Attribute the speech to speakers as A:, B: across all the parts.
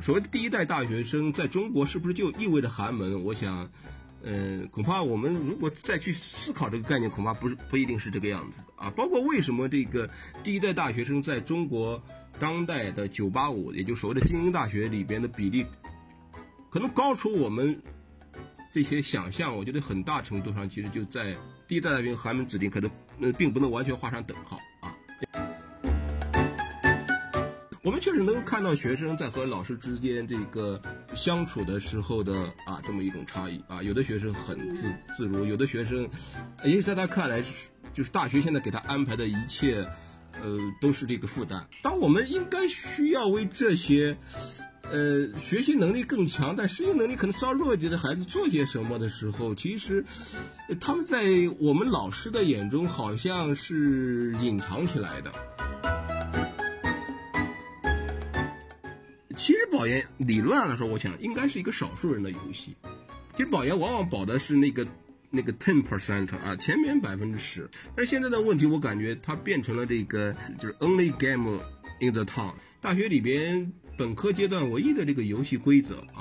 A: 所谓的第一代大学生在中国是不是就意味着寒门？我想，呃，恐怕我们如果再去思考这个概念，恐怕不是不一定是这个样子啊。包括为什么这个第一代大学生在中国当代的985，也就所谓的精英大学里边的比例，可能高出我们这些想象。我觉得很大程度上，其实就在第一代大学生寒门子弟，可能呃并不能完全画上等号我们确实能够看到学生在和老师之间这个相处的时候的啊这么一种差异啊，有的学生很自自如，有的学生，也许在他看来是就是大学现在给他安排的一切，呃都是这个负担。当我们应该需要为这些，呃学习能力更强但适应能力可能稍弱一点的孩子做些什么的时候，其实他们在我们老师的眼中好像是隐藏起来的。其实保研理论上来说，我想应该是一个少数人的游戏。其实保研往往保的是那个那个 ten percent 啊，前面百分之十。但是现在的问题，我感觉它变成了这个就是 only game in the town，大学里边本科阶段唯一的这个游戏规则啊。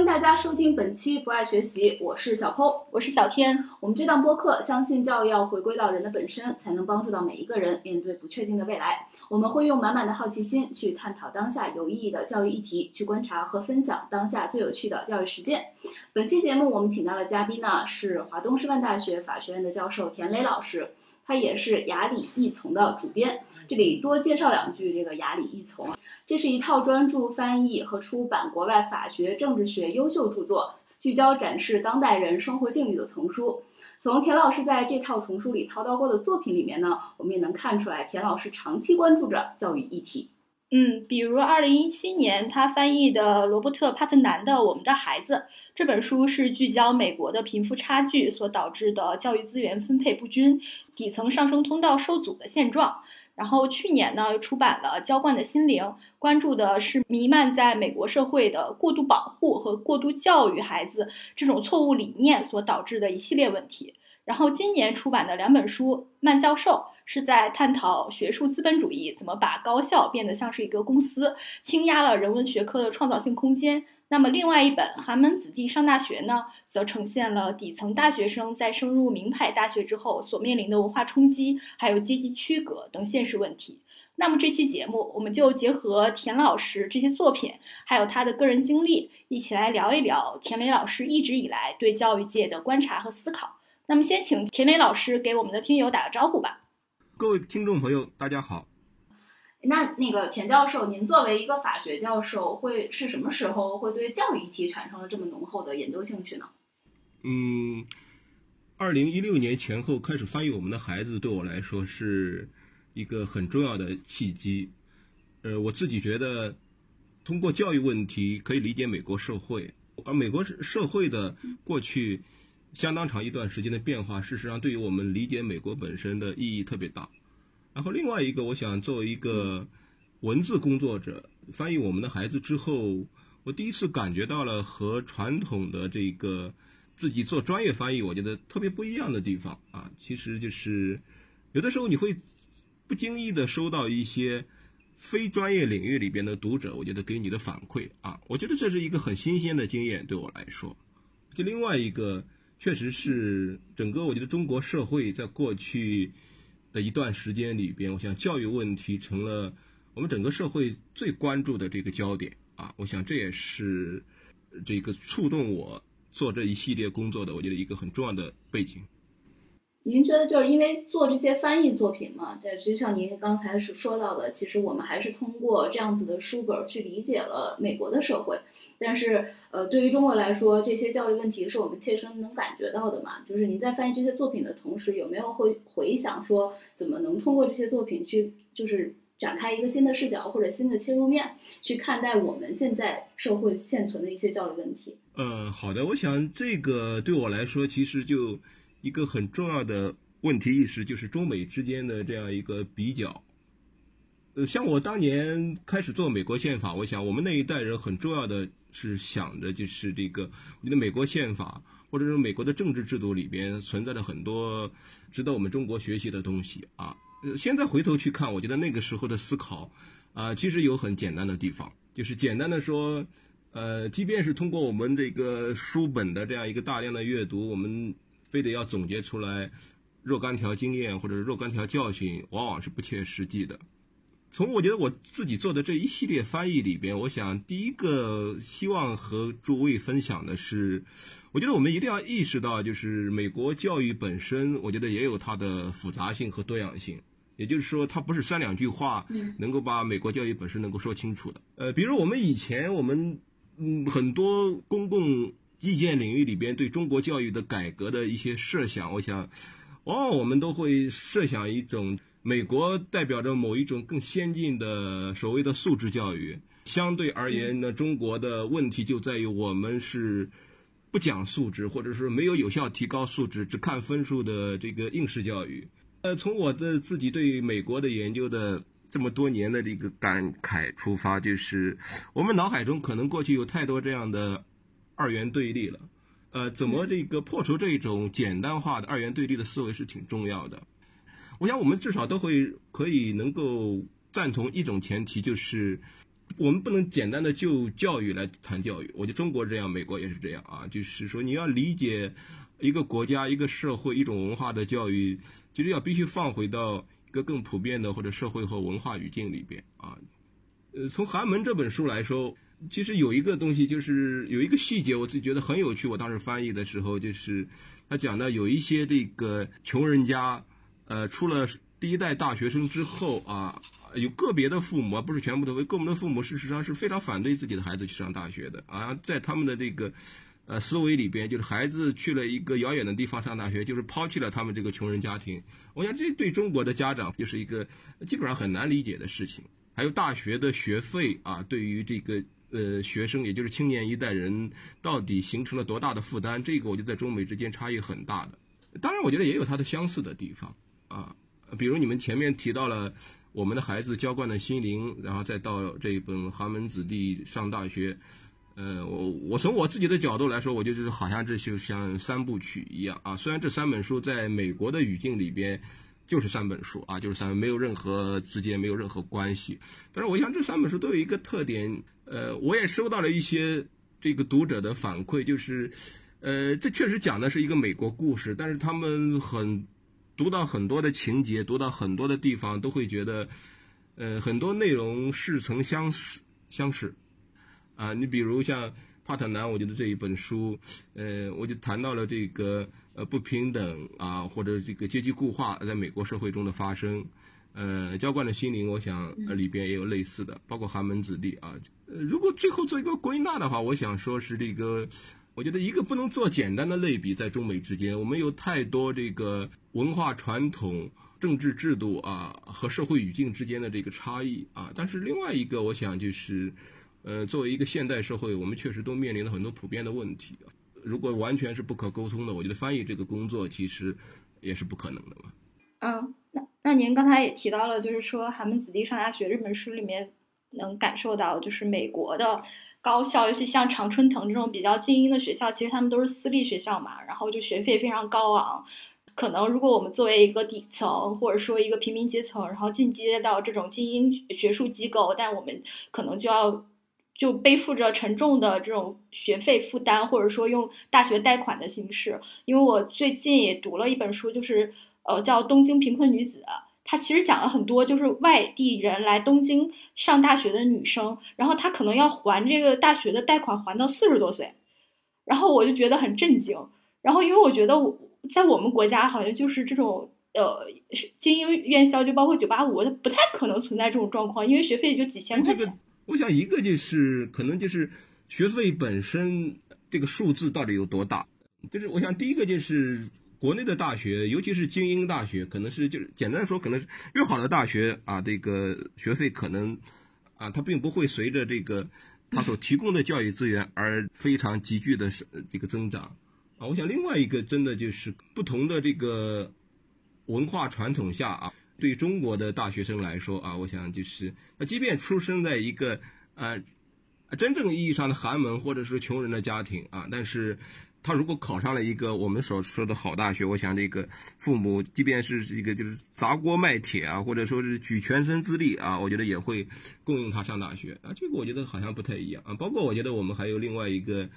B: 迎大家收听本期不爱学习，我是小抠，
C: 我是小天。
B: 我们这档播客相信教育要回归到人的本身，才能帮助到每一个人面对不确定的未来。我们会用满满的好奇心去探讨当下有意义的教育议题，去观察和分享当下最有趣的教育实践。本期节目我们请到的嘉宾呢是华东师范大学法学院的教授田磊老师，他也是雅礼易从的主编。这里多介绍两句，这个雅礼译丛，这是一套专注翻译和出版国外法学、政治学优秀著作，聚焦展示当代人生活境遇的丛书。从田老师在这套丛书里操刀过的作品里面呢，我们也能看出来，田老师长期关注着教育议题。
C: 嗯，比如二零一七年他翻译的罗伯特·帕特南的《我们的孩子》这本书，是聚焦美国的贫富差距所导致的教育资源分配不均、底层上升通道受阻的现状。然后去年呢，出版了《浇灌的心灵》，关注的是弥漫在美国社会的过度保护和过度教育孩子这种错误理念所导致的一系列问题。然后今年出版的两本书，曼教授是在探讨学术资本主义怎么把高校变得像是一个公司，倾压了人文学科的创造性空间。那么，另外一本《寒门子弟上大学》呢，则呈现了底层大学生在升入名牌大学之后所面临的文化冲击，还有阶级区隔等现实问题。那么，这期节目我们就结合田老师这些作品，还有他的个人经历，一起来聊一聊田磊老师一直以来对教育界的观察和思考。那么，先请田磊老师给我们的听友打个招呼吧。
A: 各位听众朋友，大家好。
B: 那那个田教授，您作为一个法学教授，会是什么时候会对教育议题产生了这么浓厚的研究兴趣呢？
A: 嗯，二零一六年前后开始翻译《我们的孩子》，对我来说是一个很重要的契机。呃，我自己觉得，通过教育问题可以理解美国社会，而美国社会的过去相当长一段时间的变化，事实上对于我们理解美国本身的意义特别大。然后另外一个，我想作为一个文字工作者，翻译我们的孩子之后，我第一次感觉到了和传统的这个自己做专业翻译，我觉得特别不一样的地方啊。其实就是有的时候你会不经意的收到一些非专业领域里边的读者，我觉得给你的反馈啊，我觉得这是一个很新鲜的经验对我来说。就另外一个，确实是整个我觉得中国社会在过去。的一段时间里边，我想教育问题成了我们整个社会最关注的这个焦点啊！我想这也是这个触动我做这一系列工作的，我觉得一个很重要的背景。
B: 您觉得就是因为做这些翻译作品嘛？但实际上您刚才是说到的，其实我们还是通过这样子的书本去理解了美国的社会。但是，呃，对于中国来说，这些教育问题是我们切身能感觉到的嘛？就是您在翻译这些作品的同时，有没有会回想说，怎么能通过这些作品去，就是展开一个新的视角或者新的切入面，去看待我们现在社会现存的一些教育问题？
A: 嗯，好的，我想这个对我来说，其实就一个很重要的问题意识，就是中美之间的这样一个比较。呃，像我当年开始做美国宪法，我想我们那一代人很重要的。是想着就是这个，我觉得美国宪法或者是美国的政治制度里边存在着很多值得我们中国学习的东西啊。现在回头去看，我觉得那个时候的思考啊，其实有很简单的地方，就是简单的说，呃，即便是通过我们这个书本的这样一个大量的阅读，我们非得要总结出来若干条经验或者若干条教训，往往是不切实际的。从我觉得我自己做的这一系列翻译里边，我想第一个希望和诸位分享的是，我觉得我们一定要意识到，就是美国教育本身，我觉得也有它的复杂性和多样性。也就是说，它不是三两句话能够把美国教育本身能够说清楚的。呃，比如我们以前我们嗯很多公共意见领域里边对中国教育的改革的一些设想，我想，往往我们都会设想一种。美国代表着某一种更先进的所谓的素质教育，相对而言呢，中国的问题就在于我们是不讲素质，或者是没有有效提高素质，只看分数的这个应试教育。呃，从我的自己对美国的研究的这么多年的这个感慨出发，就是我们脑海中可能过去有太多这样的二元对立了。呃，怎么这个破除这种简单化的二元对立的思维是挺重要的。我想，我们至少都会可以能够赞同一种前提，就是我们不能简单的就教育来谈教育。我觉得中国这样，美国也是这样啊。就是说，你要理解一个国家、一个社会、一种文化的教育，其实要必须放回到一个更普遍的或者社会和文化语境里边啊。呃，从寒门这本书来说，其实有一个东西，就是有一个细节，我自己觉得很有趣。我当时翻译的时候，就是他讲的有一些这个穷人家。呃，出了第一代大学生之后啊，有个别的父母啊，不是全部都，个别的父母事实上是非常反对自己的孩子去上大学的啊，在他们的这个呃思维里边，就是孩子去了一个遥远的地方上大学，就是抛弃了他们这个穷人家庭。我想这对中国的家长就是一个基本上很难理解的事情。还有大学的学费啊，对于这个呃学生，也就是青年一代人，到底形成了多大的负担？这个我觉得在中美之间差异很大的。当然，我觉得也有它的相似的地方。啊，比如你们前面提到了我们的孩子浇灌的心灵，然后再到这一本《寒门子弟上大学》，呃，我我从我自己的角度来说，我就觉得好像这就像三部曲一样啊。虽然这三本书在美国的语境里边就是三本书啊，就是三，没有任何之间没有任何关系，但是我想这三本书都有一个特点，呃，我也收到了一些这个读者的反馈，就是，呃，这确实讲的是一个美国故事，但是他们很。读到很多的情节，读到很多的地方，都会觉得，呃，很多内容似曾相识，相识，啊，你比如像帕特南，我觉得这一本书，呃，我就谈到了这个呃不平等啊，或者这个阶级固化在美国社会中的发生，呃，浇灌的心灵，我想里边也有类似的，包括寒门子弟啊，呃，如果最后做一个归纳的话，我想说是这个。我觉得一个不能做简单的类比，在中美之间，我们有太多这个文化传统、政治制度啊和社会语境之间的这个差异啊。但是另外一个，我想就是，呃，作为一个现代社会，我们确实都面临了很多普遍的问题。如果完全是不可沟通的，我觉得翻译这个工作其实也是不可能的嘛。
C: 嗯，那那您刚才也提到了，就是说《寒门子弟上大学》这本书里面能感受到，就是美国的。高校，尤其像常春藤这种比较精英的学校，其实他们都是私立学校嘛，然后就学费非常高昂。可能如果我们作为一个底层，或者说一个平民阶层，然后进阶到这种精英学术机构，但我们可能就要就背负着沉重的这种学费负担，或者说用大学贷款的形式。因为我最近也读了一本书，就是呃叫《东京贫困女子》。他其实讲了很多，就是外地人来东京上大学的女生，然后她可能要还这个大学的贷款还到四十多岁，然后我就觉得很震惊。然后因为我觉得我在我们国家好像就是这种呃精英院校，就包括九八五，它不太可能存在这种状况，因为学费就几千块钱。
A: 这个我想一个就是可能就是学费本身这个数字到底有多大，就是我想第一个就是。国内的大学，尤其是精英大学，可能是就是简单说，可能是越好的大学啊，这个学费可能啊，它并不会随着这个它所提供的教育资源而非常急剧的这个增长啊。我想另外一个真的就是不同的这个文化传统下啊，对中国的大学生来说啊，我想就是那即便出生在一个啊真正意义上的寒门或者说穷人的家庭啊，但是。他如果考上了一个我们所说的好大学，我想这个父母即便是这个就是砸锅卖铁啊，或者说是举全身之力啊，我觉得也会供应他上大学啊。这个我觉得好像不太一样啊。包括我觉得我们还有另外一个，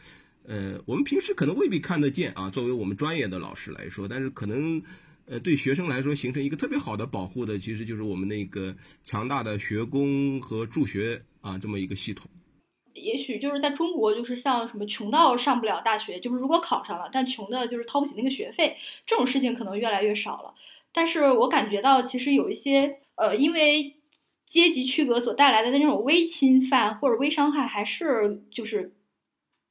A: 呃，我们平时可能未必看得见啊，作为我们专业的老师来说，但是可能呃对学生来说形成一个特别好的保护的，其实就是我们那个强大的学工和助学啊这么一个系统。
C: 也许就是在中国，就是像什么穷到上不了大学，就是如果考上了，但穷的就是掏不起那个学费，这种事情可能越来越少了。但是我感觉到，其实有一些呃，因为阶级区隔所带来的那种微侵犯或者微伤害，还是就是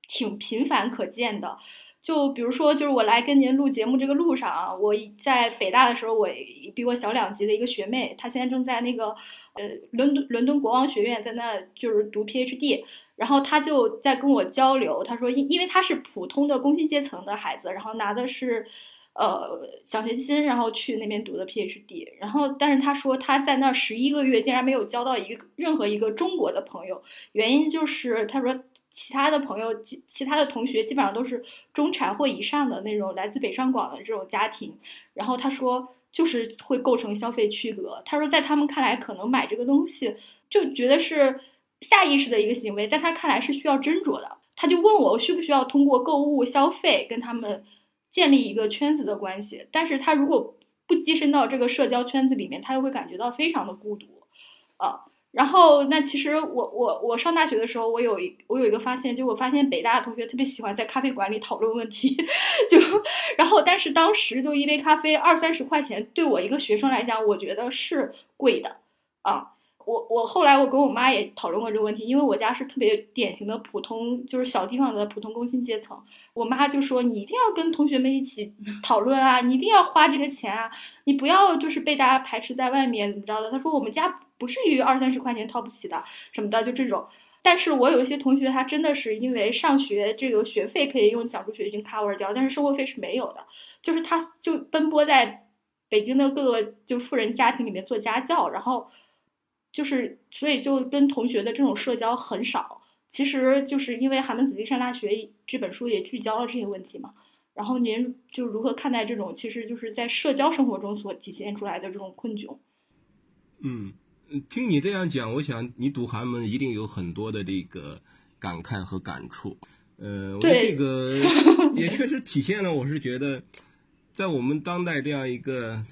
C: 挺频繁可见的。就比如说，就是我来跟您录节目这个路上啊，我在北大的时候，我比我小两级的一个学妹，她现在正在那个呃伦敦伦敦国王学院在那就是读 PhD。然后他就在跟我交流，他说，因因为他是普通的工薪阶层的孩子，然后拿的是，呃，奖学金，然后去那边读的 PhD，然后但是他说他在那十一个月竟然没有交到一个任何一个中国的朋友，原因就是他说其他的朋友，其其他的同学基本上都是中产或以上的那种来自北上广的这种家庭，然后他说就是会构成消费区隔，他说在他们看来可能买这个东西就觉得是。下意识的一个行为，在他看来是需要斟酌的。他就问我，我需不需要通过购物消费跟他们建立一个圈子的关系？但是他如果不跻身到这个社交圈子里面，他又会感觉到非常的孤独，啊。然后，那其实我我我上大学的时候，我有一我有一个发现，就我发现北大的同学特别喜欢在咖啡馆里讨论问题，就然后，但是当时就一杯咖啡二三十块钱，对我一个学生来讲，我觉得是贵的，啊。我我后来我跟我妈也讨论过这个问题，因为我家是特别典型的普通，就是小地方的普通工薪阶层。我妈就说你一定要跟同学们一起 讨论啊，你一定要花这个钱啊，你不要就是被大家排斥在外面怎么着的。她说我们家不至于二三十块钱掏不起的什么的，就这种。但是我有一些同学，他真的是因为上学这个学费可以用奖助学金 cover 掉，但是生活费是没有的，就是他就奔波在北京的各个就富人家庭里面做家教，然后。就是，所以就跟同学的这种社交很少。其实就是因为《寒门子弟上大学》这本书也聚焦了这些问题嘛。然后您就如何看待这种，其实就是在社交生活中所体现出来的这种困窘？
A: 嗯，听你这样讲，我想你读寒门一定有很多的这个感慨和感触。呃，这个 也确实体现了，我是觉得，在我们当代这样一个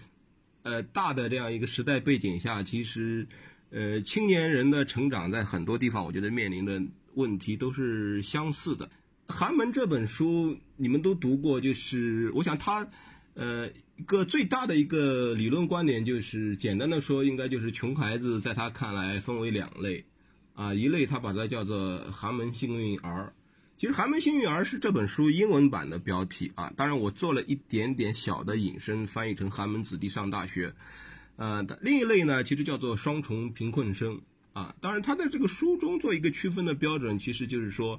A: 呃大的这样一个时代背景下，其实。呃，青年人的成长在很多地方，我觉得面临的问题都是相似的。《寒门》这本书你们都读过，就是我想它，呃，一个最大的一个理论观点就是，简单的说，应该就是穷孩子在他看来分为两类，啊，一类他把它叫做“寒门幸运儿”。其实“寒门幸运儿”是这本书英文版的标题啊，当然我做了一点点小的引申，翻译成“寒门子弟上大学”。呃，另一类呢，其实叫做双重贫困生啊。当然，他在这个书中做一个区分的标准，其实就是说，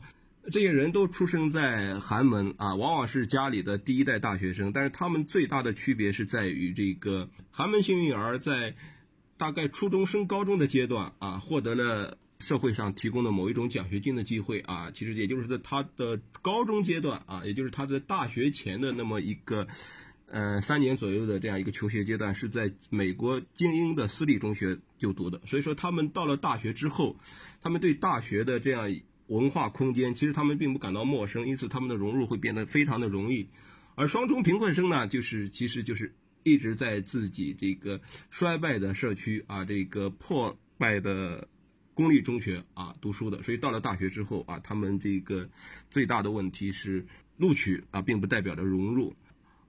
A: 这些人都出生在寒门啊，往往是家里的第一代大学生。但是他们最大的区别是在于，这个寒门幸运儿在大概初中升高中的阶段啊，获得了社会上提供的某一种奖学金的机会啊。其实也就是在他的高中阶段啊，也就是他在大学前的那么一个。呃，三年左右的这样一个求学阶段是在美国精英的私立中学就读的，所以说他们到了大学之后，他们对大学的这样文化空间，其实他们并不感到陌生，因此他们的融入会变得非常的容易。而双重贫困生呢，就是其实就是一直在自己这个衰败的社区啊，这个破败的公立中学啊读书的，所以到了大学之后啊，他们这个最大的问题是录取啊，并不代表着融入。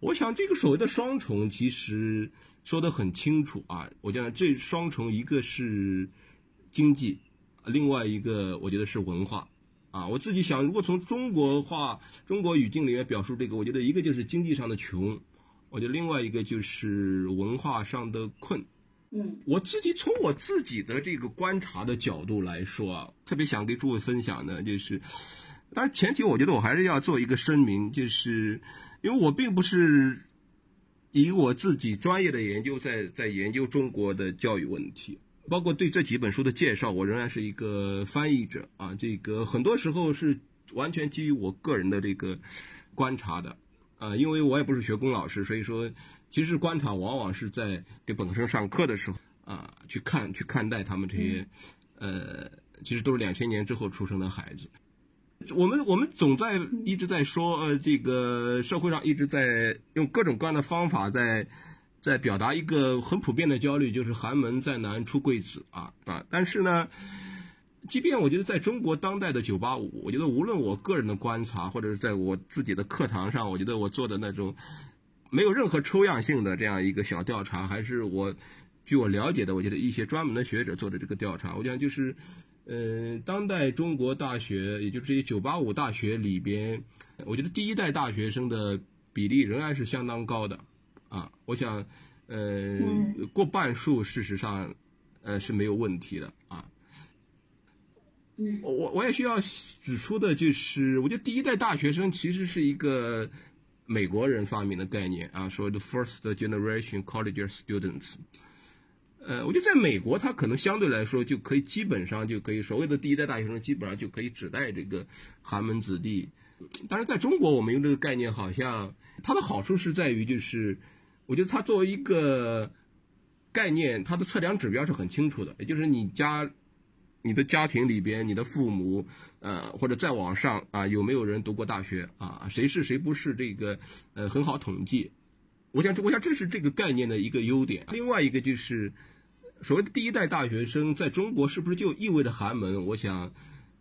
A: 我想这个所谓的双重，其实说得很清楚啊。我觉得这双重，一个是经济，另外一个我觉得是文化啊。我自己想，如果从中国话、中国语境里面表述这个，我觉得一个就是经济上的穷，我觉得另外一个就是文化上的困。
B: 嗯，
A: 我自己从我自己的这个观察的角度来说啊，特别想给诸位分享的，就是，但是前提我觉得我还是要做一个声明，就是。因为我并不是以我自己专业的研究在在研究中国的教育问题，包括对这几本书的介绍，我仍然是一个翻译者啊。这个很多时候是完全基于我个人的这个观察的，啊，因为我也不是学工老师，所以说，其实观察往往是在给本科生上课的时候啊，去看去看待他们这些，呃，其实都是两千年之后出生的孩子。我们我们总在一直在说，呃，这个社会上一直在用各种各样的方法在在表达一个很普遍的焦虑，就是寒门再难出贵子啊啊！但是呢，即便我觉得在中国当代的九八五，我觉得无论我个人的观察，或者是在我自己的课堂上，我觉得我做的那种没有任何抽样性的这样一个小调查，还是我据我了解的，我觉得一些专门的学者做的这个调查，我讲就是。嗯，当代中国大学，也就是这些九八五大学里边，我觉得第一代大学生的比例仍然是相当高的，啊，我想，呃，过半数事实上，呃是没有问题的啊。
B: 嗯，
A: 我我也需要指出的就是，我觉得第一代大学生其实是一个美国人发明的概念啊，所谓的 first generation college students。呃，我觉得在美国，他可能相对来说就可以基本上就可以所谓的第一代大学生，基本上就可以指代这个寒门子弟。但是在中国，我们用这个概念，好像它的好处是在于，就是我觉得它作为一个概念，它的测量指标是很清楚的，也就是你家、你的家庭里边，你的父母，呃，或者再往上啊，有没有人读过大学啊？谁是谁不是这个呃很好统计。我想，我想这是这个概念的一个优点。另外一个就是。所谓的第一代大学生在中国是不是就意味着寒门？我想，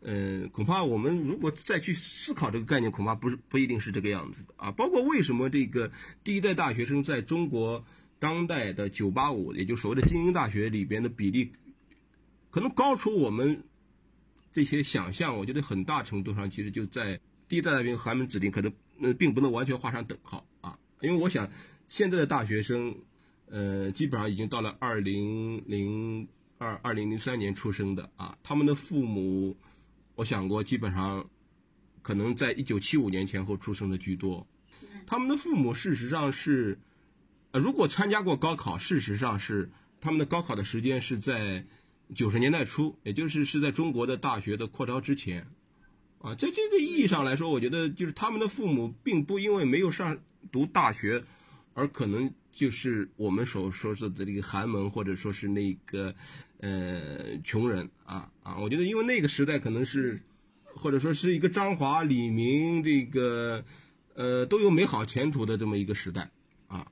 A: 嗯，恐怕我们如果再去思考这个概念，恐怕不是不一定是这个样子的啊。包括为什么这个第一代大学生在中国当代的985，也就所谓的精英大学里边的比例，可能高出我们这些想象。我觉得很大程度上其实就在第一代大学寒门子弟，可能呃并不能完全画上等号啊。因为我想现在的大学生。呃，基本上已经到了二零零二、二零零三年出生的啊，他们的父母，我想过，基本上可能在一九七五年前后出生的居多。他们的父母事实上是，呃，如果参加过高考，事实上是他们的高考的时间是在九十年代初，也就是是在中国的大学的扩招之前。啊，在这个意义上来说，我觉得就是他们的父母并不因为没有上读大学，而可能。就是我们所说说的这个寒门，或者说是那个呃穷人啊啊！我觉得因为那个时代可能是，或者说是一个张华、李明这个呃都有美好前途的这么一个时代啊。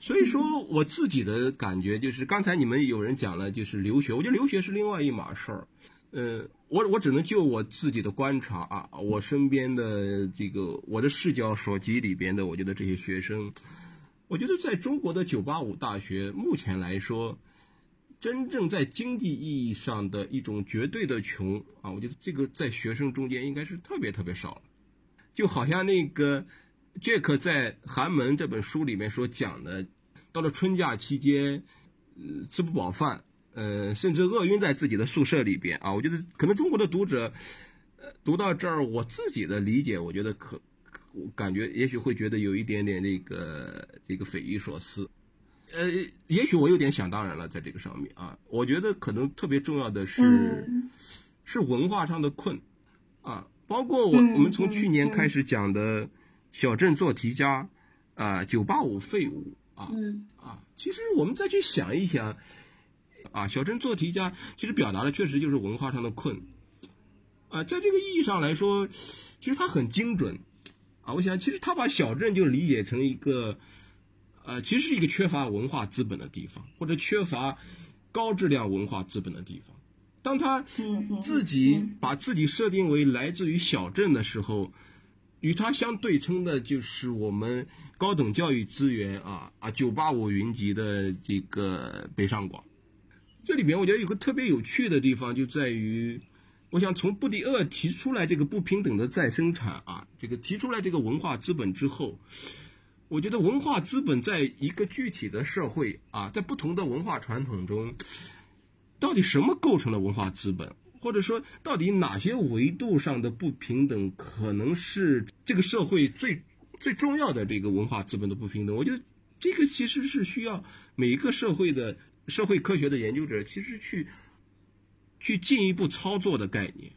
A: 所以说我自己的感觉就是，刚才你们有人讲了，就是留学，我觉得留学是另外一码事儿。呃，我我只能就我自己的观察啊，我身边的这个我的视角所及里边的，我觉得这些学生。我觉得在中国的985大学，目前来说，真正在经济意义上的一种绝对的穷啊，我觉得这个在学生中间应该是特别特别少了。就好像那个杰克在《寒门》这本书里面所讲的，到了春假期间，呃，吃不饱饭，呃，甚至饿晕在自己的宿舍里边啊。我觉得可能中国的读者，呃，读到这儿，我自己的理解，我觉得可。我感觉也许会觉得有一点点那个这个匪夷所思，呃，也许我有点想当然了，在这个上面啊，我觉得可能特别重要的是，是文化上的困，啊，包括我我们从去年开始讲的小镇做题家，啊，九八五废物啊，啊，其实我们再去想一想，啊，小镇做题家其实表达的确实就是文化上的困，啊，在这个意义上来说，其实它很精准。啊，我想其实他把小镇就理解成一个，呃，其实是一个缺乏文化资本的地方，或者缺乏高质量文化资本的地方。当他自己把自己设定为来自于小镇的时候，与他相对称的就是我们高等教育资源啊啊九八五云集的这个北上广。这里边我觉得有个特别有趣的地方就在于。我想从布迪厄提出来这个不平等的再生产啊，这个提出来这个文化资本之后，我觉得文化资本在一个具体的社会啊，在不同的文化传统中，到底什么构成了文化资本？或者说，到底哪些维度上的不平等可能是这个社会最最重要的这个文化资本的不平等？我觉得这个其实是需要每一个社会的社会科学的研究者其实去。去进一步操作的概念，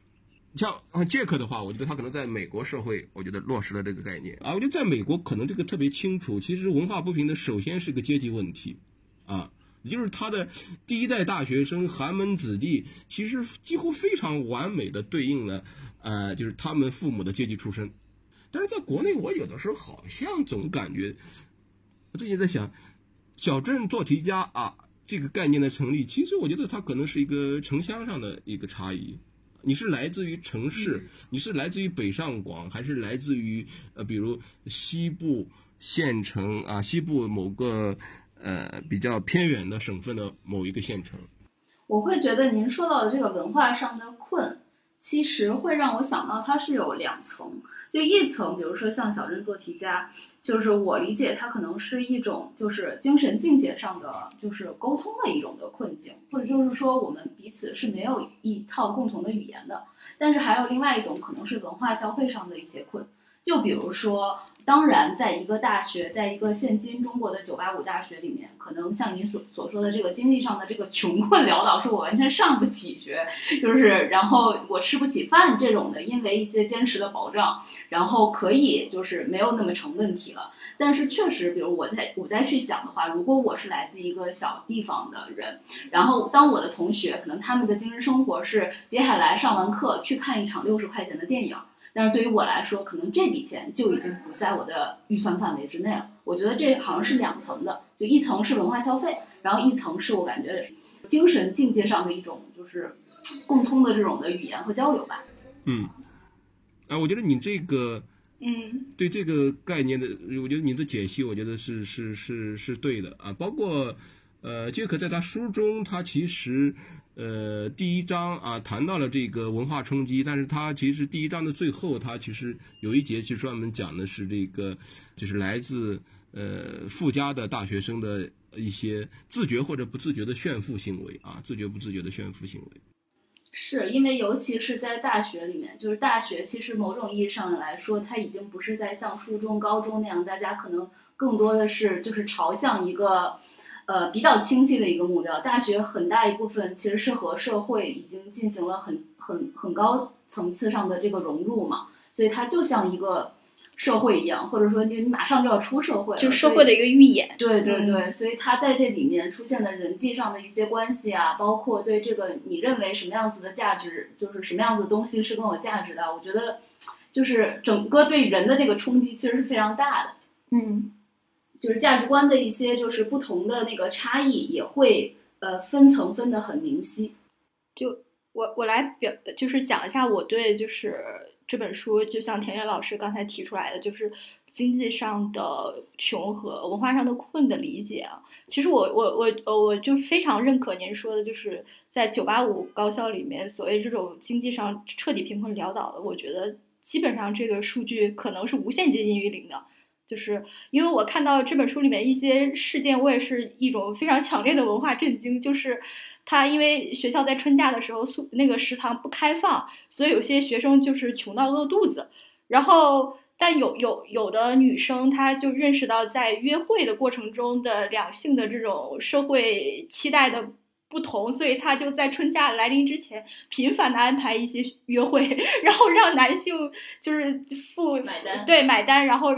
A: 像啊杰克的话，我觉得他可能在美国社会，我觉得落实了这个概念啊。我觉得在美国可能这个特别清楚。其实文化不平等首先是个阶级问题，啊，也就是他的第一代大学生寒门子弟，其实几乎非常完美的对应了，呃，就是他们父母的阶级出身。但是在国内，我有的时候好像总感觉，最近在想，小镇做题家啊这个概念的成立，其实我觉得它可能是一个城乡上的一个差异。你是来自于城市，你是来自于北上广，还是来自于呃，比如西部县城啊，西部某个呃比较偏远的省份的某一个县城？
B: 我会觉得您说到的这个文化上的困，其实会让我想到它是有两层。就一层，比如说像小镇做题家，就是我理解它可能是一种就是精神境界上的就是沟通的一种的困境，或者就是说我们彼此是没有一套共同的语言的。但是还有另外一种可能是文化消费上的一些困，就比如说。当然，在一个大学，在一个现今中国的九八五大学里面，可能像您所所说的这个经济上的这个穷困潦倒，是我完全上不起学，就是然后我吃不起饭这种的，因为一些坚实的保障，然后可以就是没有那么成问题了。但是确实，比如我在我再去想的话，如果我是来自一个小地方的人，然后当我的同学可能他们的精神生活是接下来上完课去看一场六十块钱的电影。但是对于我来说，可能这笔钱就已经不在我的预算范围之内了。我觉得这好像是两层的，就一层是文化消费，然后一层是我感觉精神境界上的一种，就是共通的这种的语言和交流吧。
A: 嗯，哎，我觉得你这个，
C: 嗯，
A: 对这个概念的，我觉得你的解析，我觉得是是是是对的啊。包括呃，杰克在他书中，他其实。呃，第一章啊谈到了这个文化冲击，但是它其实第一章的最后，它其实有一节就专门讲的是这个，就是来自呃富家的大学生的一些自觉或者不自觉的炫富行为啊，自觉不自觉的炫富行为。
B: 是因为尤其是在大学里面，就是大学其实某种意义上来说，它已经不是在像初中、高中那样，大家可能更多的是就是朝向一个。呃，比较清晰的一个目标。大学很大一部分其实是和社会已经进行了很很很高层次上的这个融入嘛，所以它就像一个社会一样，或者说你马上就要出社会，
C: 就社会的一个预演。
B: 对对对，所以它在这里面出现的人际上的一些关系啊，包括对这个你认为什么样子的价值，就是什么样子的东西是更有价值的，我觉得就是整个对人的这个冲击其实是非常大的。
C: 嗯。
B: 就是价值观的一些，就是不同的那个差异，也会呃分层分得很明晰。
C: 就我我来表，就是讲一下我对就是这本书，就像田园老师刚才提出来的，就是经济上的穷和文化上的困的理解啊。其实我我我呃我就非常认可您说的，就是在九八五高校里面，所谓这种经济上彻底贫困潦倒的，我觉得基本上这个数据可能是无限接近于零的。就是因为我看到这本书里面一些事件，我也是一种非常强烈的文化震惊。就是他因为学校在春假的时候宿那个食堂不开放，所以有些学生就是穷到饿肚子。然后，但有有有的女生，她就认识到在约会的过程中的两性的这种社会期待的不同，所以她就在春假来临之前频繁的安排一些约会，然后让男性就是付
B: 买单，
C: 对买单，然后。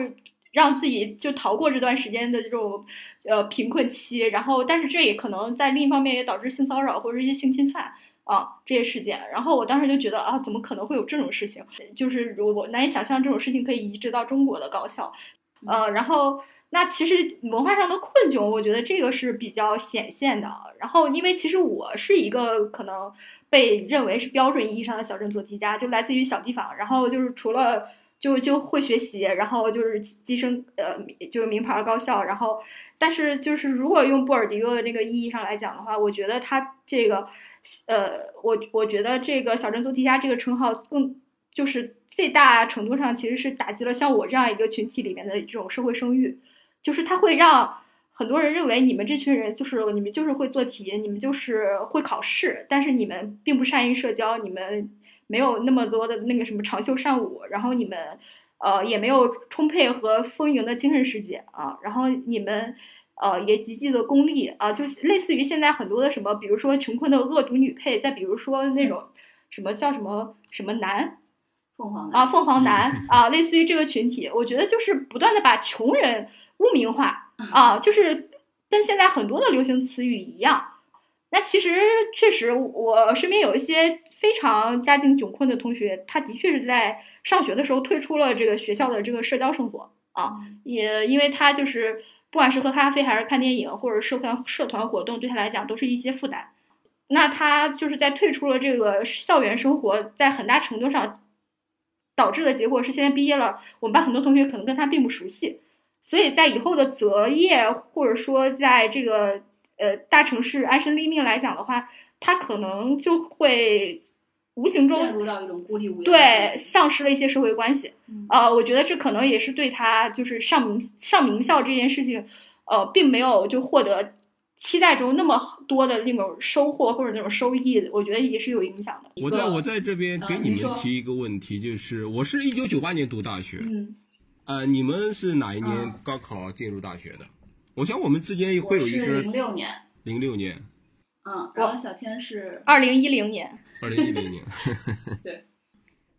C: 让自己就逃过这段时间的这种，呃贫困期，然后但是这也可能在另一方面也导致性骚扰或者一些性侵犯啊这些事件，然后我当时就觉得啊怎么可能会有这种事情？就是我难以想象这种事情可以移植到中国的高校，呃，然后那其实文化上的困窘，我觉得这个是比较显现的。然后因为其实我是一个可能被认为是标准意义上的小镇做题家，就来自于小地方，然后就是除了。就就会学习，然后就是跻身呃，就是名牌高校，然后，但是就是如果用布尔迪厄的这个意义上来讲的话，我觉得他这个，呃，我我觉得这个小镇做题家这个称号更就是最大程度上其实是打击了像我这样一个群体里面的这种社会声誉，就是他会让很多人认为你们这群人就是你们就是会做题，你们就是会考试，但是你们并不善于社交，你们。没有那么多的那个什么长袖善舞，然后你们，呃，也没有充沛和丰盈的精神世界啊，然后你们，呃，也极具的功利啊，就类似于现在很多的什么，比如说穷困的恶毒女配，再比如说那种什么叫什么什么男
B: 凤凰男
C: 啊，凤凰男 啊，类似于这个群体，我觉得就是不断的把穷人污名化啊，就是跟现在很多的流行词语一样。那其实确实，我身边有一些非常家境窘困的同学，他的确是在上学的时候退出了这个学校的这个社交生活啊，也因为他就是不管是喝咖啡还是看电影，或者社团社团活动，对他来讲都是一些负担。那他就是在退出了这个校园生活，在很大程度上导致的结果是，现在毕业了，我们班很多同学可能跟他并不熟悉，所以在以后的择业或者说在这个呃大城市安身立命来讲的话，他可能就会无形中
B: 陷入到一种孤立无援
C: 对丧失了一些社会关系。
B: 嗯
C: 呃，我觉得这可能也是对他就是上名上名校这件事情，呃，并没有就获得期待中那么多的那种收获或者那种收益，我觉得也是有影响的。
A: 我在我在这边给你们提一个问题，就是我是一九九八年读大学，
C: 嗯，
A: 呃，你们是哪一年
B: 嗯
A: 高考进入大学的？我想我们之间会有一个
B: 零六年，
A: 零六年、
B: 嗯，然后小天是
C: 二零一零年。
A: 二零一零年，对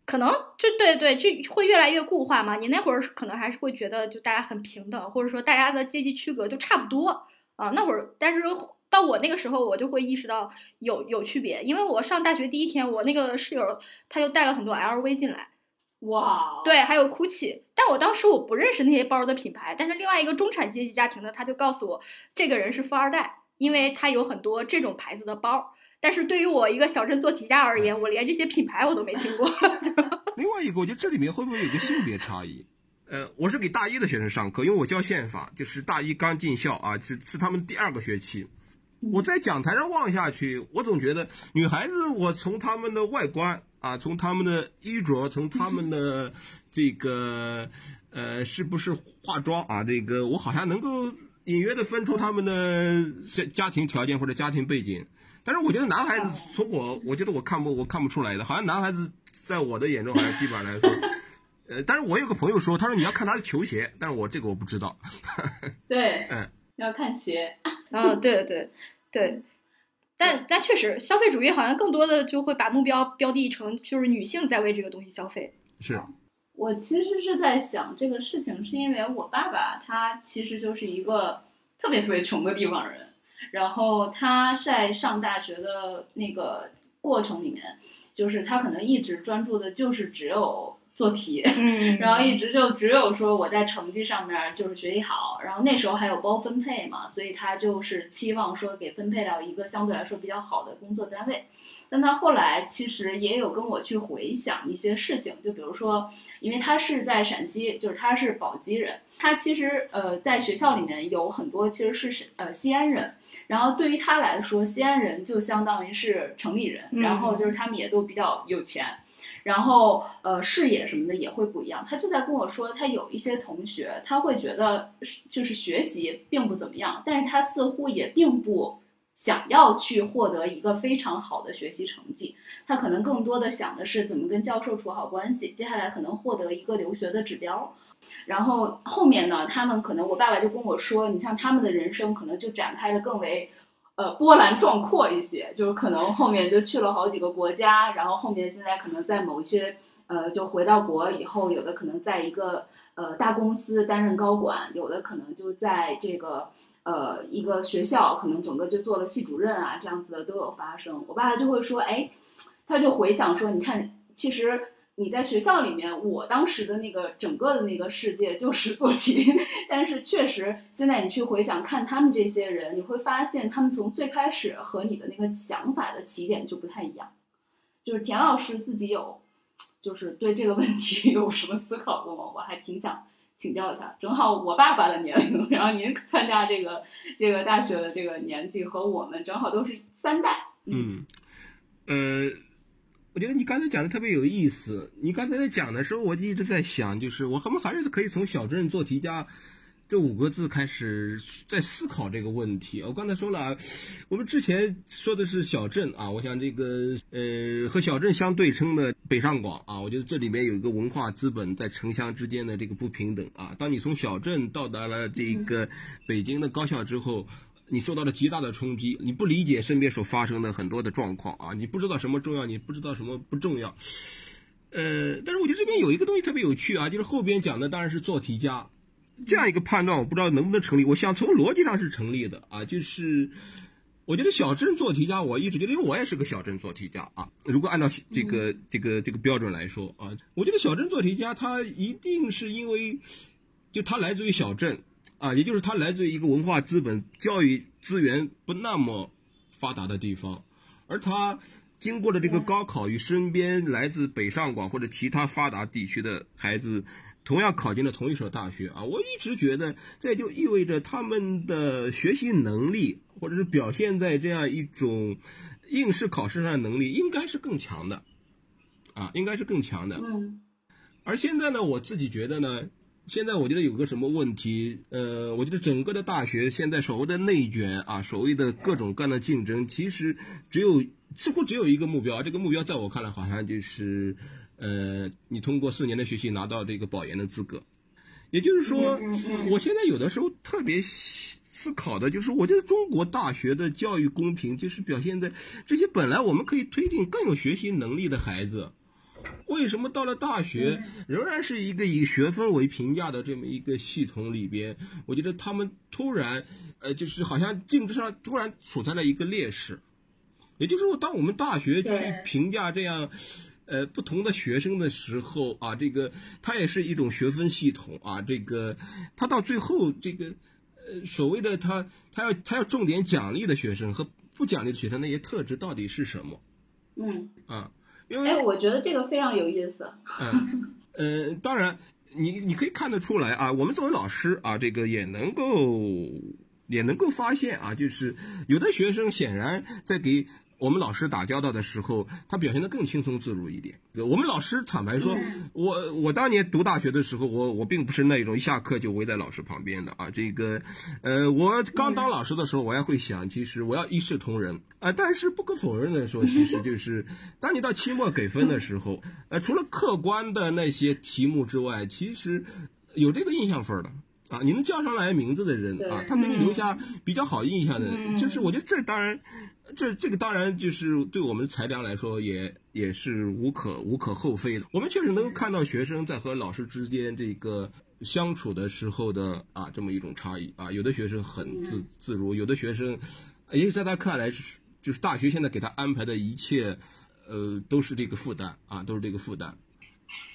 C: 可能就对对，就会越来越固化嘛。你那会儿可能还是会觉得就大家很平等，或者说大家的阶级区隔就差不多啊。那会儿，但是到我那个时候，我就会意识到有有区别，因为我上大学第一天，我那个室友他就带了很多 LV 进来，
B: 哇，
C: 对，还有 GUCCI。但我当时我不认识那些包的品牌，但是另外一个中产阶级家庭的，他就告诉我这个人是富二代，因为他有很多这种牌子的包。但是对于我一个小镇做题家而言，我连这些品牌我都没听过。
A: 另外一个，我觉得这里面会不会有个性别差异？呃，我是给大一的学生上课，因为我教宪法，就是大一刚进校啊，是是他们第二个学期。我在讲台上望下去，我总觉得女孩子，我从她们的外观啊，从他们的衣着，从他们的 这个呃是不是化妆啊，这个我好像能够隐约的分出他们的家家庭条件或者家庭背景。但是我觉得男孩子从我，我觉得我看不我看不出来的，好像男孩子在我的眼中好像基本上来说，呃，但是我有个朋友说，他说你要看他的球鞋，但是我这个我不知道。
B: 对，
A: 嗯，
B: 要看鞋，
C: 啊，对对对，但但确实，消费主义好像更多的就会把目标标的成就是女性在为这个东西消费。
A: 是啊，
B: 我其实是在想这个事情，是因为我爸爸他其实就是一个特别特别穷的地方人，然后他在上大学的那个过程里面，就是他可能一直专注的就是只有做题，
C: 嗯
B: 然后一直就只有说我在成绩上面就是学习好，然后那时候还有包分配嘛，所以他就是期望说给分配到一个相对来说比较好的工作单位。但他后来其实也有跟我去回想一些事情，就比如说，因为他是在陕西，就是他是宝鸡人，他其实呃在学校里面有很多其实是呃西安人，然后对于他来说，西安人就相当于是城里人，
C: 嗯
B: 然后就是他们也都比较有钱。然后呃视野什么的也会不一样。他就在跟我说，他有一些同学，他会觉得就是学习并不怎么样，但是他似乎也并不想要去获得一个非常好的学习成绩。他可能更多的想的是怎么跟教授处好关系，接下来可能获得一个留学的指标。然后后面呢，他们可能我爸爸就跟我说，你像他们的人生可能就展开的更为。呃，波澜壮阔一些，就是可能后面就去了好几个国家，然后后面现在可能在某一些呃，就回到国以后，有的可能在一个呃大公司担任高管，有的可能就在这个呃一个学校，可能整个就做了系主任啊，这样子的都有发生。我爸爸就会说，哎，他就回想说，你看，其实。你在学校里面，我当时的那个整个的那个世界就 是做题，但是确实现在你去回想看他们这些人，你会发现他们从最开始和你的那个想法的起点就不太一样。就是田老师自己有，就是对这个问题 有什么思考过吗？我还挺想请教一下。正好我爸爸的年龄，然后您参加这个这个大学的这个年纪和我们正好都是三代。
A: 嗯，呃，我觉得你刚才讲的特别有意思。你刚才在讲的时候，我就一直在想，就是我们还是可以从小镇做题家这五个字开始在思考这个问题。我刚才说了啊，我们之前说的是小镇啊，我想这个呃和小镇相对称的北上广啊，我觉得这里面有一个文化资本在城乡之间的这个不平等啊。当你从小镇到达了这个北京的高校之后。你受到了极大的冲击，你不理解身边所发生的很多的状况啊，你不知道什么重要，你不知道什么不重要。呃，但是我觉得这边有一个东西特别有趣啊，就是后边讲的当然是做题家这样一个判断，我不知道能不能成立。我想从逻辑上是成立的啊，就是我觉得小镇做题家，我一直觉得，因为我也是个小镇做题家啊。如果按照这个这个这个标准来说啊，我觉得小镇做题家他一定是因为就他来自于小镇啊，也就是他来自于一个文化资本、教育资源不那么发达的地方，而他。经过了这个高考，与身边来自北上广或者其他发达地区的孩子，同样考进了同一所大学啊！我一直觉得，这就意味着他们的学习能力，或者是表现在这样一种应试考试上的能力，应该是更强的，啊，应该是更强的。
B: 嗯。
A: 而现在呢，我自己觉得呢，现在我觉得有个什么问题？呃，我觉得整个的大学现在所谓的内卷啊，所谓的各种各样的竞争，其实只有。似乎只有一个目标，这个目标在我看来好像就是，呃，你通过四年的学习拿到这个保研的资格。也就是说，我现在有的时候特别思考的就是，我觉得中国大学的教育公平，就是表现在这些本来我们可以推定更有学习能力的孩子，为什么到了大学仍然是一个以学分为评价的这么一个系统里边？我觉得他们突然，呃，就是好像竞争上突然处在了一个劣势。也就是说，当我们大学去评价这样，呃，不同的学生的时候啊，这个它也是一种学分系统啊，这个它到最后这个，呃，所谓的他他要他要重点奖励的学生和不奖励的学生那些特质到底是什么？
B: 嗯
A: 啊，因为哎，
B: 我觉得这个非常有意思。
A: 嗯呃，当然，你你可以看得出来啊，我们作为老师啊，这个也能够也能够发现啊，就是有的学生显然在给。我们老师打交道的时候，他表现得更轻松自如一点。我们老师坦白说，我我当年读大学的时候，我我并不是那种一下课就围在老师旁边的啊。这个，呃，我刚当老师的时候，我还会想，其实我要一视同仁啊。但是不可否认的说，其实就是 当你到期末给分的时候，呃，除了客观的那些题目之外，其实有这个印象分的啊。你能叫上来名字的人啊，他给你留下比较好印象的，就是我觉得这当然。这这个当然就是对我们裁量来说也也是无可无可厚非的。我们确实能够看到学生在和老师之间这个相处的时候的啊这么一种差异啊。有的学生很自自如，有的学生，也许在他看来是就是大学现在给他安排的一切，呃都是这个负担啊都是这个负担。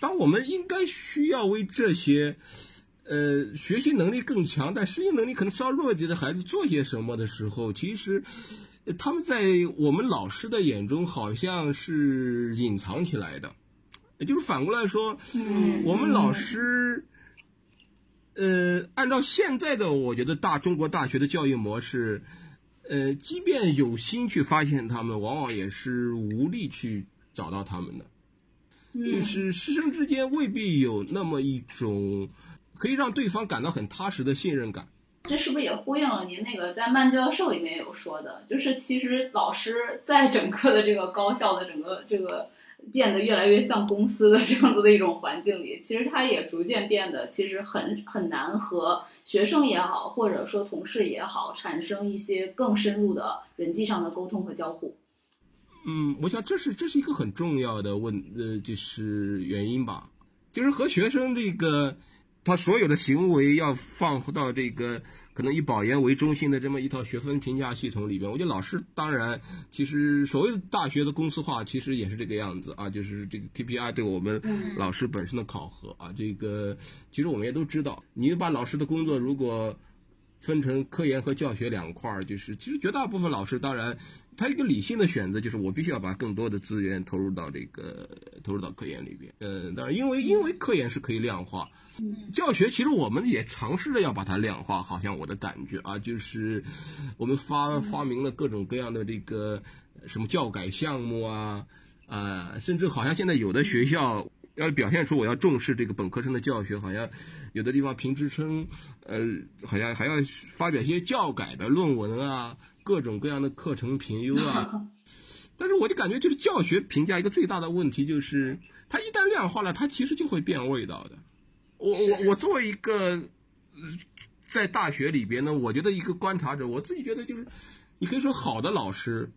A: 当我们应该需要为这些，呃学习能力更强但适应能力可能稍弱一点的孩子做些什么的时候，其实。他们在我们老师的眼中好像是隐藏起来的，也就是反过来说，我们老师，呃，按照现在的我觉得大中国大学的教育模式，呃，即便有心去发现他们，往往也是无力去找到他们的，就是师生之间未必有那么一种可以让对方感到很踏实的信任感。
B: 这是不是也呼应了您那个在曼教授里面有说的，就是其实老师在整个的这个高校的整个这个变得越来越像公司的这样子的一种环境里，其实他也逐渐变得其实很很难和学生也好，或者说同事也好，产生一些更深入的人际上的沟通和交互。
A: 嗯，我想这是这是一个很重要的问呃，就是原因吧，就是和学生这个。他所有的行为要放到这个可能以保研为中心的这么一套学分评价系统里边，我觉得老师当然，其实所谓的大学的公司化，其实也是这个样子啊，就是这个 KPI 对我们老师本身的考核啊，这个其实我们也都知道，你把老师的工作如果分成科研和教学两块儿，就是其实绝大部分老师当然。他一个理性的选择就是，我必须要把更多的资源投入到这个投入到科研里边。嗯，当然，因为因为科研是可以量化，教学其实我们也尝试着要把它量化。好像我的感觉啊，就是我们发发明了各种各样的这个什么教改项目啊啊，甚至好像现在有的学校要表现出我要重视这个本科生的教学，好像有的地方评职称，呃，好像还要发表一些教改的论文啊。各种各样的课程评优啊，但是我就感觉就是教学评价一个最大的问题就是，它一旦量化了，它其实就会变味道的。我我我作为一个在大学里边呢，我觉得一个观察者，我自己觉得就是，你可以说好的老师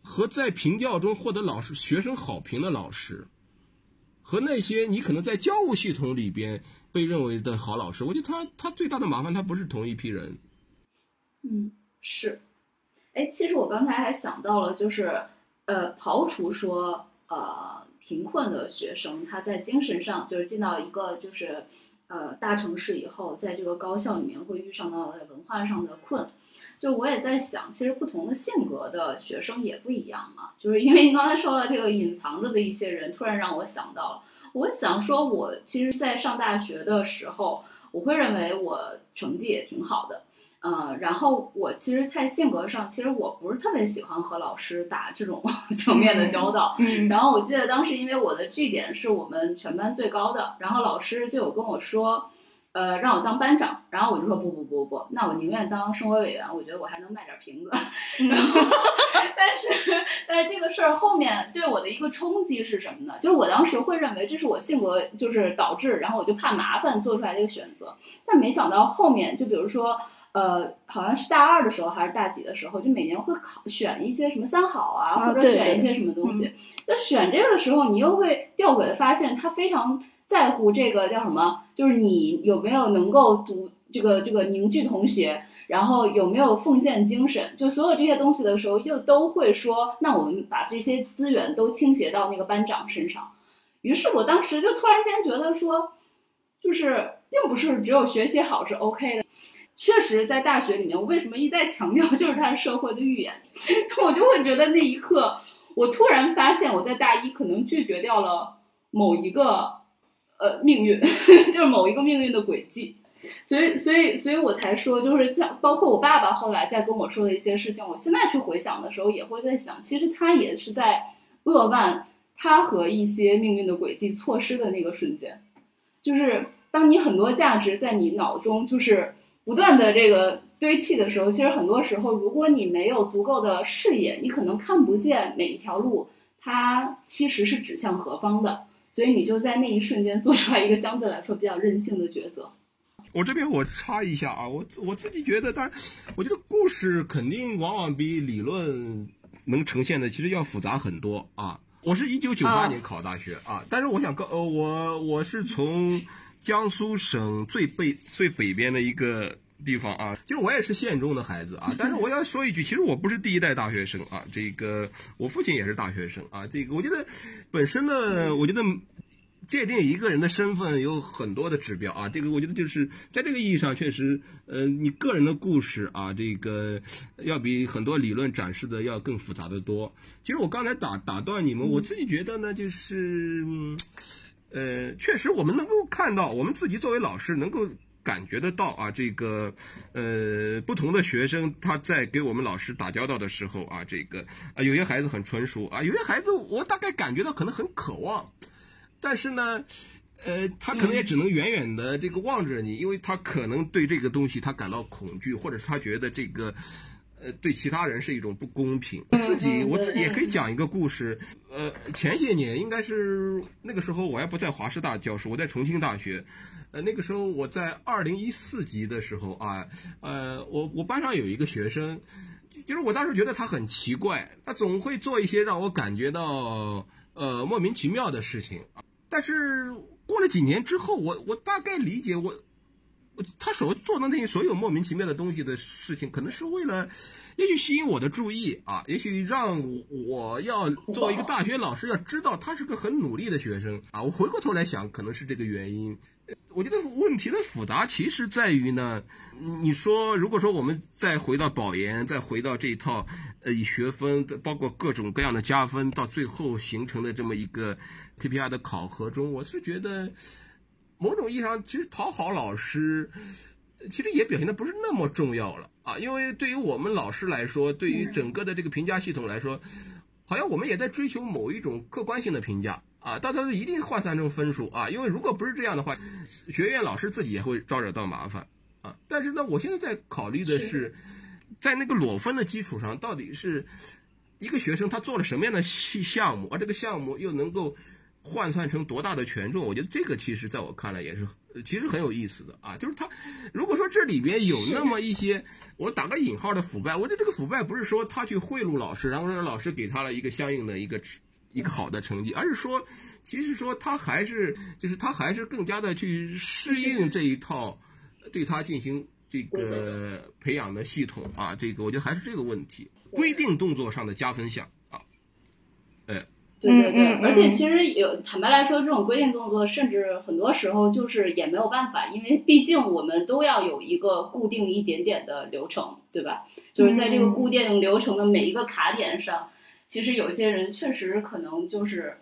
A: 和在评教中获得老师学生好评的老师，和那些你可能在教务系统里边被认为的好老师，我觉得他他最大的麻烦，他不是同一批人。
B: 嗯，是。哎，其实我刚才还想到了，就是呃，刨除说呃贫困的学生，他在精神上就是进到一个就是。呃，大城市以后，在这个高校里面会遇上到文化上的困，就是我也在想，其实不同的性格的学生也不一样嘛。就是因为您刚才说的这个隐藏着的一些人，突然让我想到了，我想说，我其实，在上大学的时候，我会认为我成绩也挺好的。嗯，然后我其实，在性格上，其实我不是特别喜欢和老师打这种 层面的交道。
C: 嗯，
B: 然后我记得当时，因为我的 G 点是我们全班最高的，然后老师就有跟我说。呃，让我当班长，然后我就说不不不不，那我宁愿当生活委员，我觉得我还能卖点瓶子。然后，但是但是这个事儿后面对我的一个冲击是什么呢？就是我当时会认为这是我性格就是导致，然后我就怕麻烦做出来的一个选择。但没想到后面，就比如说，呃，好像是大二的时候还是大几的时候，就每年会考选一些什么三好啊，或者选一些什么东西。那选这个的时候，你又会吊诡的发现，他非常。在乎这个叫什么？就是你有没有能够读这个这个凝聚同学，然后有没有奉献精神？就所有这些东西的时候，又都会说，那我们把这些资源都倾斜到那个班长身上。于是我当时就突然间觉得说，就是并不是只有学习好是 OK 的。确实，在大学里面，我为什么一再强调就是它是社会的预言？我就会觉得那一刻，我突然发现我在大一可能拒绝掉了某一个。呃，命运 就是某一个命运的轨迹，所以，所以，所以我才说，就是像包括我爸爸后来在跟我说的一些事情，我现在去回想的时候，也会在想，其实他也是在扼腕他和一些命运的轨迹错失的那个瞬间，就是当你很多价值在你脑中就是不断的这个堆砌的时候，其实很多时候，如果你没有足够的视野，你可能看不见每一条路，它其实是指向何方的。所以你就在那一瞬间做出来一个相对来说比较任性的抉择。
A: 我这边我插一下啊，我我自己觉得，但我觉得故事肯定往往比理论能呈现的其实要复杂很多啊。我是一九九八年考大学啊，但是我想告呃我我是从江苏省最北最北边的一个。地方啊，其实我也是县中的孩子啊，但是我要说一句，其实我不是第一代大学生啊，这个我父亲也是大学生啊，这个我觉得本身呢，我觉得界定一个人的身份有很多的指标啊，这个我觉得就是在这个意义上，确实，呃，你个人的故事啊，这个要比很多理论展示的要更复杂的多。其实我刚才打打断你们，我自己觉得呢，就是，呃，确实我们能够看到，我们自己作为老师能够。感觉得到啊，这个，呃，不同的学生他在给我们老师打交道的时候啊，这个啊，有些孩子很纯熟啊，有些孩子我大概感觉到可能很渴望，但是呢，呃，他可能也只能远远的这个望着你，因为他可能对这个东西他感到恐惧，或者是他觉得这个，呃，对其他人是一种不公平。自己我自己也可以讲一个故事，呃，前些年应该是那个时候我还不在华师大教书，我在重庆大学。呃，那个时候我在二零一四级的时候啊，呃，我我班上有一个学生，就是我当时觉得他很奇怪，他总会做一些让我感觉到呃莫名其妙的事情。但是过了几年之后，我我大概理解我，他所做的那些所有莫名其妙的东西的事情，可能是为了，也许吸引我的注意啊，也许让我要作为一个大学老师要知道他是个很努力的学生啊。我回过头来想，可能是这个原因。我觉得问题的复杂其实在于呢，你说如果说我们再回到保研，再回到这一套，呃，以学分包括各种各样的加分，到最后形成的这么一个 KPI 的考核中，我是觉得某种意义上，其实讨好老师，其实也表现的不是那么重要了啊，因为对于我们老师来说，对于整个的这个评价系统来说，好像我们也在追求某一种客观性的评价。啊，到时候一定换算成分数啊，因为如果不是这样的话，学院老师自己也会招惹到麻烦啊。但是呢，我现在在考虑的是，在那个裸分的基础上，到底是一个学生他做了什么样的项项目，而这个项目又能够换算成多大的权重？我觉得这个其实在我看来也是，其实很有意思的啊。就是他，如果说这里边有那么一些，我打个引号的腐败，我觉得这个腐败不是说他去贿赂老师，然后让老师给他了一个相应的一个一个好的成绩，而是说，其实说他还是就是他还是更加的去适应这一套，对他进行这个培养的系统啊。这个我觉得还是这个问题，规定动作上的加分项
B: 对对对，而且其实有坦白来说，这种规定动作，甚至很多时候就是也没有办法，因为毕竟我们都要有一个固定一点点的流程，对吧？就是在这个固定流程的每一个卡点上，其实有些人确实可能就是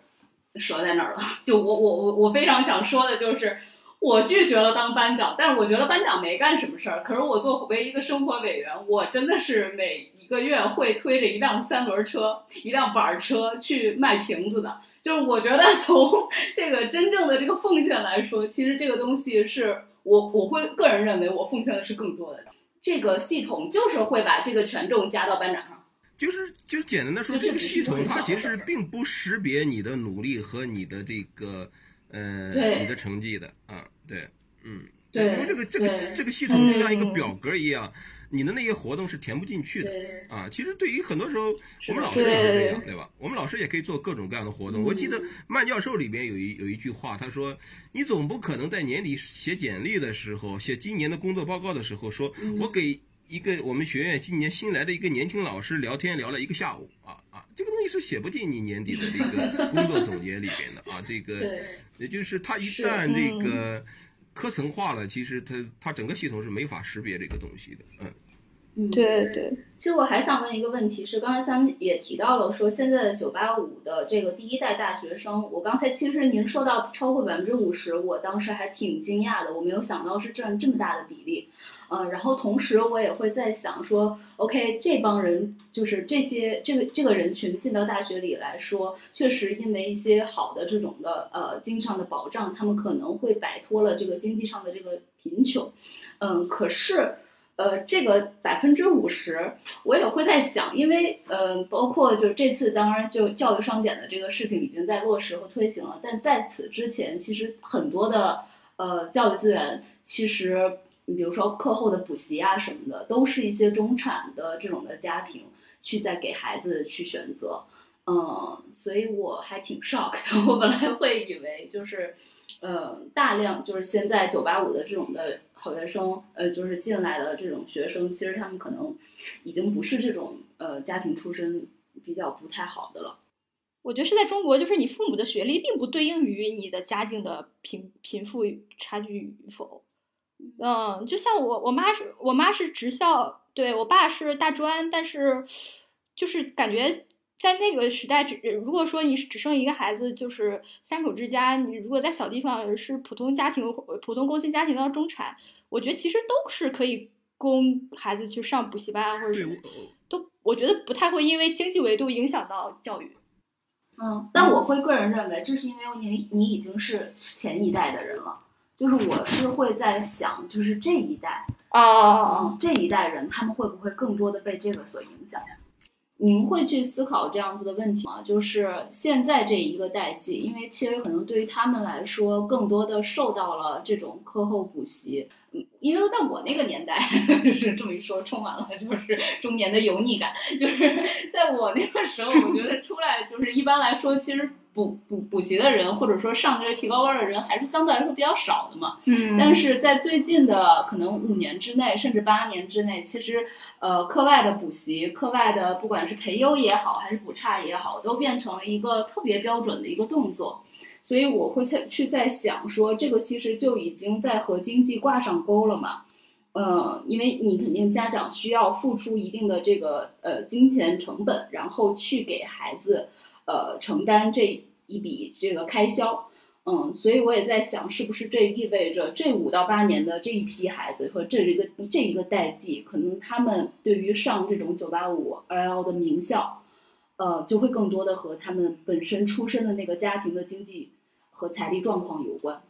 B: 折在那儿了。就我我我我非常想说的就是，我拒绝了当班长，但是我觉得班长没干什么事儿。可是我作为一个生活委员，我真的是每。一个月会推着一辆三轮车、一辆板车去卖瓶子的，就是我觉得从这个真正的这个奉献来说，其实这个东西是我我会个人认为我奉献的是更多的。这个系统就是会把这个权重加到班长上，
A: 就是就是简单的说，这个系统它其实并不识别你的努力和你的这个呃你的成绩的。啊，对，嗯，
B: 对，
A: 因为这个这个这个系统就像一个表格一样。你的那些活动是填不进去的啊！其实对于很多时候，我们老师也是这样，对吧？我们老师也可以做各种各样的活动。我记得曼教授里边有一有一句话，他说：“你总不可能在年底写简历的时候，写今年的工作报告的时候，说我给一个我们学院今年新来的一个年轻老师聊天聊了一个下午啊啊！这个东西是写不进你年底的这个 工作总结里边的啊！这个也就是他一旦这个。”科层化了，其实它它整个系统是没法识别这个东西的，
B: 嗯，嗯，对对。其实我还想问一个问题，是刚才咱们也提到了，说现在的九八五的这个第一代大学生，我刚才其实您说到超过百分之五十，我当时还挺惊讶的，我没有想到是占这么大的比例。嗯，然后同时我也会在想说，OK，这帮人就是这些这个这个人群进到大学里来说，确实因为一些好的这种的呃经济上的保障，他们可能会摆脱了这个经济上的这个贫穷。嗯，可是呃这个百分之五十，我也会在想，因为呃包括就这次当然就教育双减的这个事情已经在落实和推行了，但在此之前，其实很多的呃教育资源其实。比如说课后的补习啊什么的，都是一些中产的这种的家庭去在给孩子去选择，嗯，所以我还挺 shock 的。我本来会以为就是，呃，大量就是现在九八五的这种的好学生，呃，就是进来的这种学生，其实他们可能已经不是这种呃家庭出身比较不太好的了。
C: 我觉得是在中国，就是你父母的学历并不对应于你的家境的贫贫富差距与否。嗯，就像我，我妈是我妈是职校，对我爸是大专，但是就是感觉在那个时代，只如果说你只生一个孩子，就是三口之家，你如果在小地方是普通家庭、普通工薪家庭到中产，我觉得其实都是可以供孩子去上补习班，或者都我觉得不太会因为经济维度影响到教育。
B: 嗯，但我会个人认为，这是因为你你已经是前一代的人了。就是我是会在想，就是这一代
C: 啊，
B: 这一代人他们会不会更多的被这个所影响？您会去思考这样子的问题吗？就是现在这一个代际，因为其实可能对于他们来说，更多的受到了这种课后补习。嗯，因为在我那个年代，就是这么一说，充满了就是中年的油腻感。就是在我那个时候，我觉得出来就是一般来说，其实。补补补习的人，或者说上这个提高班的人，还是相对来说比较少的嘛。
C: 嗯。
B: 但是在最近的可能五年之内，甚至八年之内，其实呃，课外的补习、课外的不管是培优也好，还是补差也好，都变成了一个特别标准的一个动作。所以我会在去在想说，这个其实就已经在和经济挂上钩了嘛。嗯，因为你肯定家长需要付出一定的这个呃金钱成本，然后去给孩子。呃，承担这一笔这个开销，嗯，所以我也在想，是不是这意味着这五到八年的这一批孩子和这一个这一个代际，可能他们对于上这种九八五二幺幺的名校，呃，就会更多的和他们本身出身的那个家庭的经济和财力状况有关。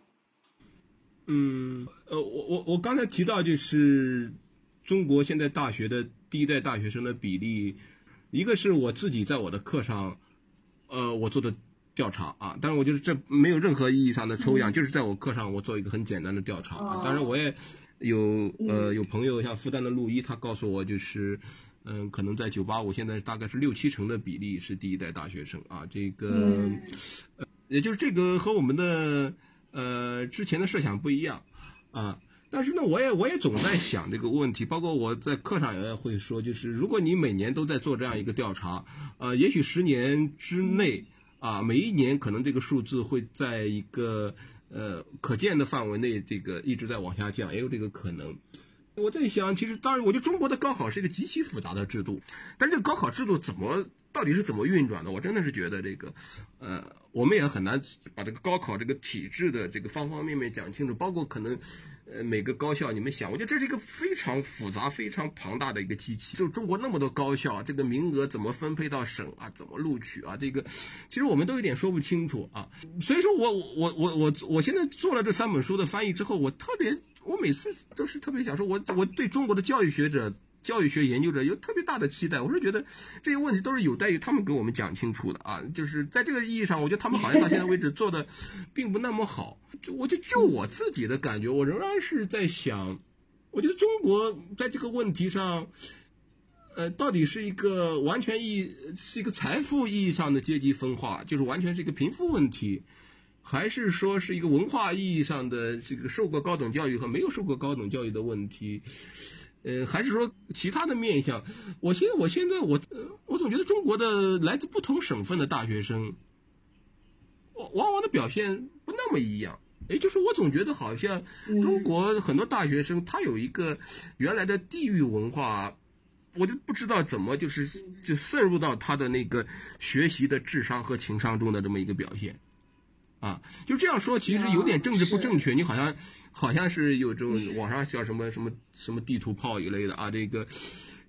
A: 嗯，呃，我我我刚才提到就是中国现在大学的第一代大学生的比例，一个是我自己在我的课上。呃，我做的调查啊，但是我觉得这没有任何意义上的抽样，
B: 嗯
A: 就是在我课上我做一个很简单的调查啊
B: 哦。
A: 当然我也有呃
B: 嗯
A: 有朋友像复旦的陆一，他告诉我就是。嗯，可能在九八五现在大概是六七成的比例是第一代大学生啊，这个，
B: 嗯
A: 呃，也就是这个和我们的呃之前的设想不一样啊。但是呢，我也我也总在想这个问题，包括我在课上也会说，就是如果你每年都在做这样一个调查，呃，也许十年之内啊，每一年可能这个数字会在一个呃可见的范围内，这个一直在往下降，也有这个可能。我在想，其实当然，我觉得中国的高考是一个极其复杂的制度，但是这个高考制度怎么到底是怎么运转的？我真的是觉得这个，呃，我们也很难把这个高考这个体制的这个方方面面讲清楚，包括可能。呃，每个高校你们想，我觉得这是一个非常复杂、非常庞大的一个机器。就中国那么多高校，这个名额怎么分配到省啊？怎么录取啊？这个其实我们都有点说不清楚啊。所以说我我我我我现在做了这三本书的翻译之后，我特别，我每次都是特别想说，我我对中国的教育学者。教育学研究者有特别大的期待，我是觉得这些问题都是有待于他们给我们讲清楚的啊。就是在这个意义上，我觉得他们好像到现在为止做的并不那么好。就我就就我自己的感觉，我仍然是在想，我觉得中国在这个问题上，呃，到底是一个完全意是一个财富意义上的阶级分化，就是完全是一个贫富问题，还是说是一个文化意义上的这个受过高等教育和没有受过高等教育的问题？呃，还是说其他的面向？我现在，我现在，我，呃我总觉得中国的来自不同省份的大学生，往往的表现不那么一样。也就是我总觉得好像中国很多大学生他有一个原来的地域文化，我就不知道怎么就是就渗入到他的那个学习的智商和情商中的这么一个表现。啊，就这样说，其实有点政治不正确。你好像好像是有这种网上叫什么什么什么地图炮一类的啊，这个，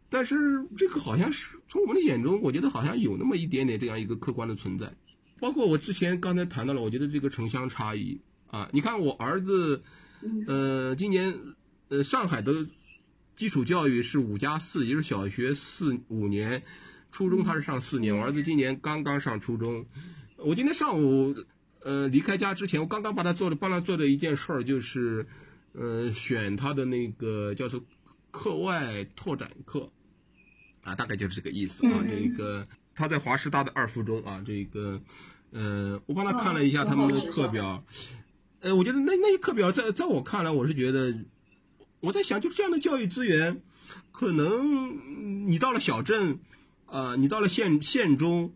A: 但是这个好像是从我们的眼中，我觉得好像有那么一点点这样一个客观的存在。包括我之前刚才谈到了，我觉得这个城乡差异啊，你看我儿子，呃，今年呃上海的基础教育是五加四，也就是小学四五年，初中他是上四年。我儿子今年刚刚上初中，我今天上午。呃，离开家之前，我刚刚帮他做的，帮他做的一件事儿就是，呃，选他的那个叫做课外拓展课，啊，大概就是这个意思啊。这个他在华师大的二附中啊，这个，呃，我帮他看了一下他们的课表，呃，我觉得那那些课表在在我看来，我是觉得，我在想，就是这样的教育资源，可能你到了小镇，啊、你到了县县中。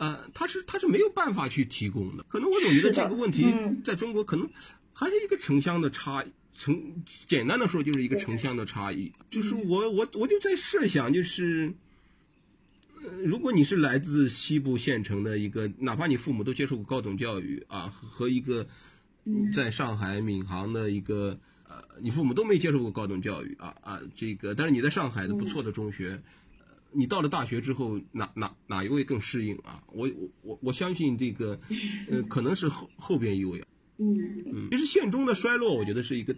A: 呃，他是他是没有办法去提供的，可能我总觉得这个问题在中国可能还是一个城乡的差城，简单的说就是一个城乡的差异。就是我我我就在设想，就是，呃，如果你是来自西部县城的一个，哪怕你父母都接受过高等教育啊，和一个在上海闵行的一个呃，你父母都没接受过高等教育啊啊，这个，但是你在上海的不错的中学。你到了大学之后，哪哪哪一位更适应啊？我我我我相信这个，呃，可能是后后边一位。
B: 嗯
A: 嗯，其实县中的衰落，我觉得是一个，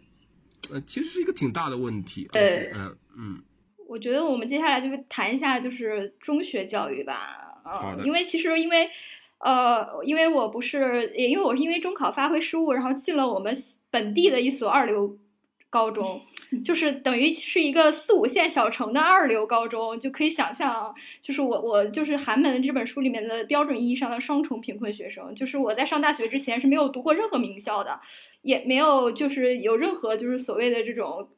A: 呃，其实是一个挺大的问题。
C: 对，
A: 嗯嗯。
C: 我觉得我们接下来就是谈一下就是中学教育吧。
A: 好的。
C: 因为其实因为，呃，因为我不是，也因为我是因为中考发挥失误，然后进了我们本地的一所二流高中。就是等于是一个四五线小城的二流高中，就可以想象，就是我我就是寒门这本书里面的标准意义上的双重贫困学生。就是我在上大学之前是没有读过任何名校的，也没有就是有任何就是所谓的这种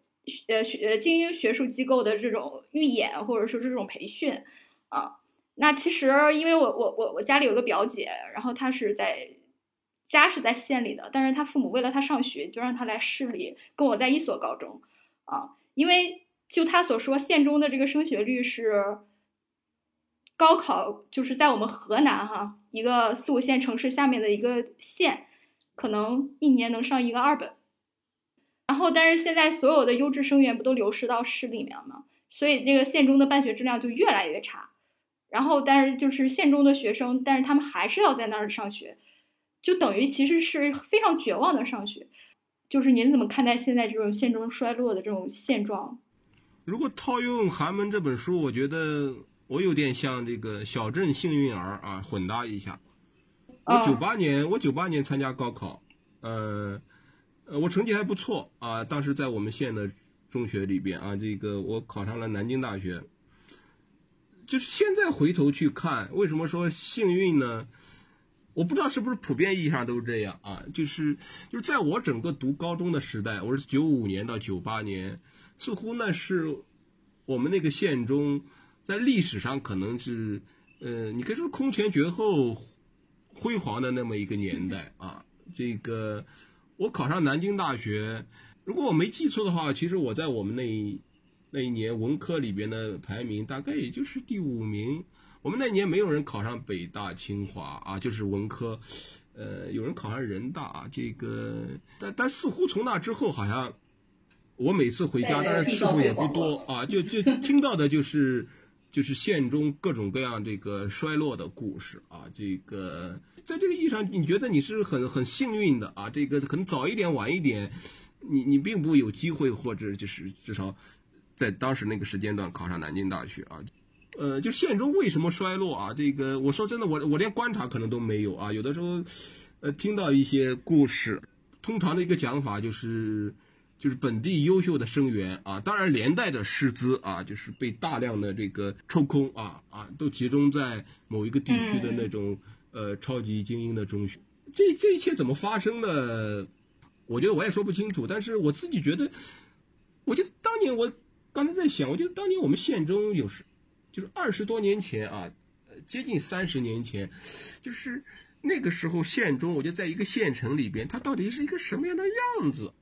C: 呃学精英学术机构的这种预演或者说这种培训啊。那其实因为我我我我家里有个表姐，然后她是在。家是在县里的，但是他父母为了他上学，就让他来市里跟我在一所高中。啊，因为就他所说，县中的这个升学率是高考，就是在我们河南哈一个四五线城市下面的一个县，可能一年能上一个二本。然后，但是现在所有的优质生源不都流失到市里面吗？所以这个县中的办学质量就越来越差。然后，但是就是县中的学生，但是他们还是要在那儿上学，就等于其实是非常绝望的上学。就是您怎么看待现在这种县中衰落的这种现状？
A: 如果套用寒门这本书，我觉得我有点像这个小镇幸运儿啊，混搭一下。我九八年，我九八年参加高考，呃，呃，我成绩还不错啊。当时在我们县的中学里边啊，这个我考上了南京大学。就是现在回头去看，为什么说幸运呢？我不知道是不是普遍意义上都是这样啊。就是就是在我整个读高中的时代，我是九五年到九八年，似乎那是我们那个县中在历史上可能是呃，你可以说空前绝后。辉煌的那么一个年代啊，这个我考上南京大学，如果我没记错的话，其实我在我们那那一年文科里边的排名大概也就是第五名。我们那年没有人考上北大清华啊，就是文科，呃，有人考上人大啊。这个但但似乎从那之后，好像我每次回家，但是次数也不多啊，就就听到的就是。就是县中各种各样这个衰落的故事啊，这个在这个意义上，你觉得你是很很幸运的啊？这个可能早一点晚一点，你你并不有机会，或者就是至少在当时那个时间段考上南京大学啊。呃，就县中为什么衰落啊？这个我说真的，我我连观察可能都没有啊。有的时候，呃，听到一些故事，通常的一个讲法就是。就是本地优秀的生源啊，当然连带着师资啊，就是被大量的这个抽空啊啊，都集中在某一个地区的那种呃超级精英的中学。这这一切怎么发生的？我觉得我也说不清楚。但是我自己觉得，我觉得当年我刚才在想，我觉得当年我们县中有时就是二十多年前啊，接近三十年前，就是那个时候县中，我就在一个县城里边，它到底是一个什么样的样子？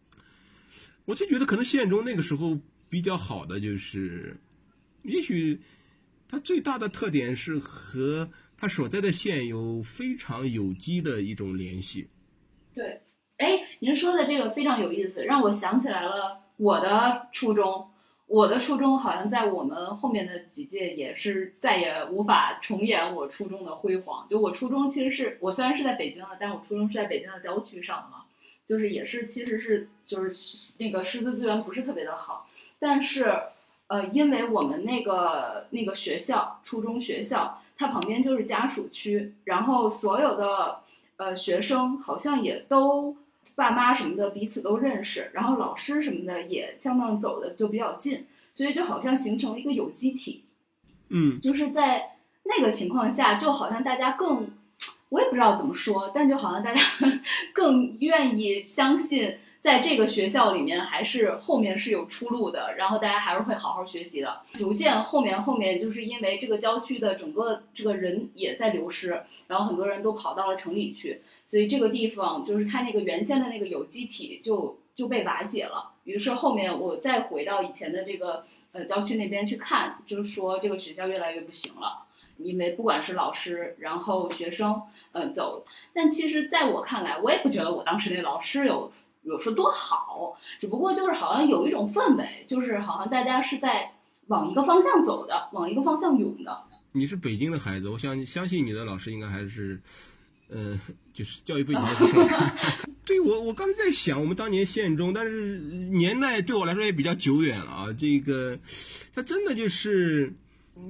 A: 我就觉得可能县中那个时候比较好的就是，也许它最大的特点是和它所在的县有非常有机的一种联系。
B: 对，哎，您说的这个非常有意思，让我想起来了我的初中。我的初中好像在我们后面的几届也是再也无法重演我初中的辉煌。就我初中其实是我虽然是在北京的，但我初中是在北京的郊区上的嘛。就是也是，其实是就是那个师资资源不是特别的好，但是，呃，因为我们那个那个学校初中学校，它旁边就是家属区，然后所有的呃学生好像也都爸妈什么的彼此都认识，然后老师什么的也相当走的就比较近，所以就好像形成了一个有机体，
A: 嗯，
B: 就是在那个情况下，就好像大家更。我也不知道怎么说，但就好像大家 更愿意相信，在这个学校里面还是后面是有出路的，然后大家还是会好好学习的。逐渐后面后面就是因为这个郊区的整个这个人也在流失，然后很多人都跑到了城里去，所以这个地方就是它那个原先的那个有机体就就被瓦解了。于是后面我再回到以前的这个呃郊区那边去看，就是说这个学校越来越不行了。因为不管是老师，然后学生，嗯，走。但其实，在我看来，我也不觉得我当时那老师有有说多好，只不过就是好像有一种氛围，就是好像大家是在往一个方向走的，往一个方向涌的。
A: 你是北京的孩子，我相相信你的老师应该还是，呃，就是教育背景不错。对我我刚才在想，我们当年县中，但是年代对我来说也比较久远了啊。这个，它真的就是。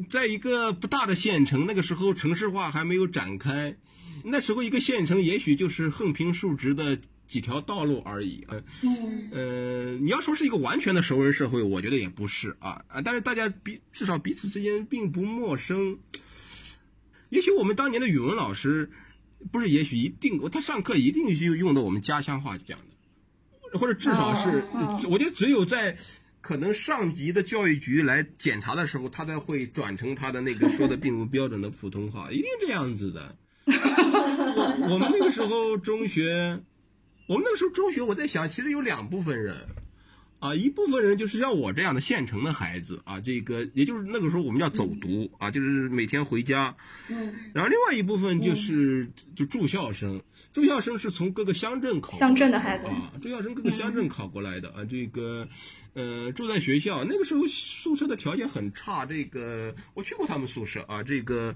A: 在一个不大的县城，那个时候城市化还没有展开，那时候一个县城也许就是横平竖直的几条道路而已。嗯，呃，你要说是一个完全的熟人社会，我觉得也不是啊啊！但是大家彼至少彼此之间并不陌生。也许我们当年的语文老师，不是也许一定，他上课一定是用的我们家乡话讲的，或者至少是，我觉得只有在。可能上级的教育局来检查的时候，他才会转成他的那个说的并不标准的普通话，一定这样子的。我们那个时候中学，我们那个时候中学，我在想，其实有两部分人。啊，一部分人就是像我这样的县城的孩子啊，这个也就是那个时候我们叫走读啊，就是每天回家。嗯。然后另外一部分就是就住校生，住校生是从各个乡镇考
C: 乡镇的孩子
A: 啊，住校生各个乡镇考过来的啊，这个呃住在学校，那个时候宿舍的条件很差，这个我去过他们宿舍啊，这个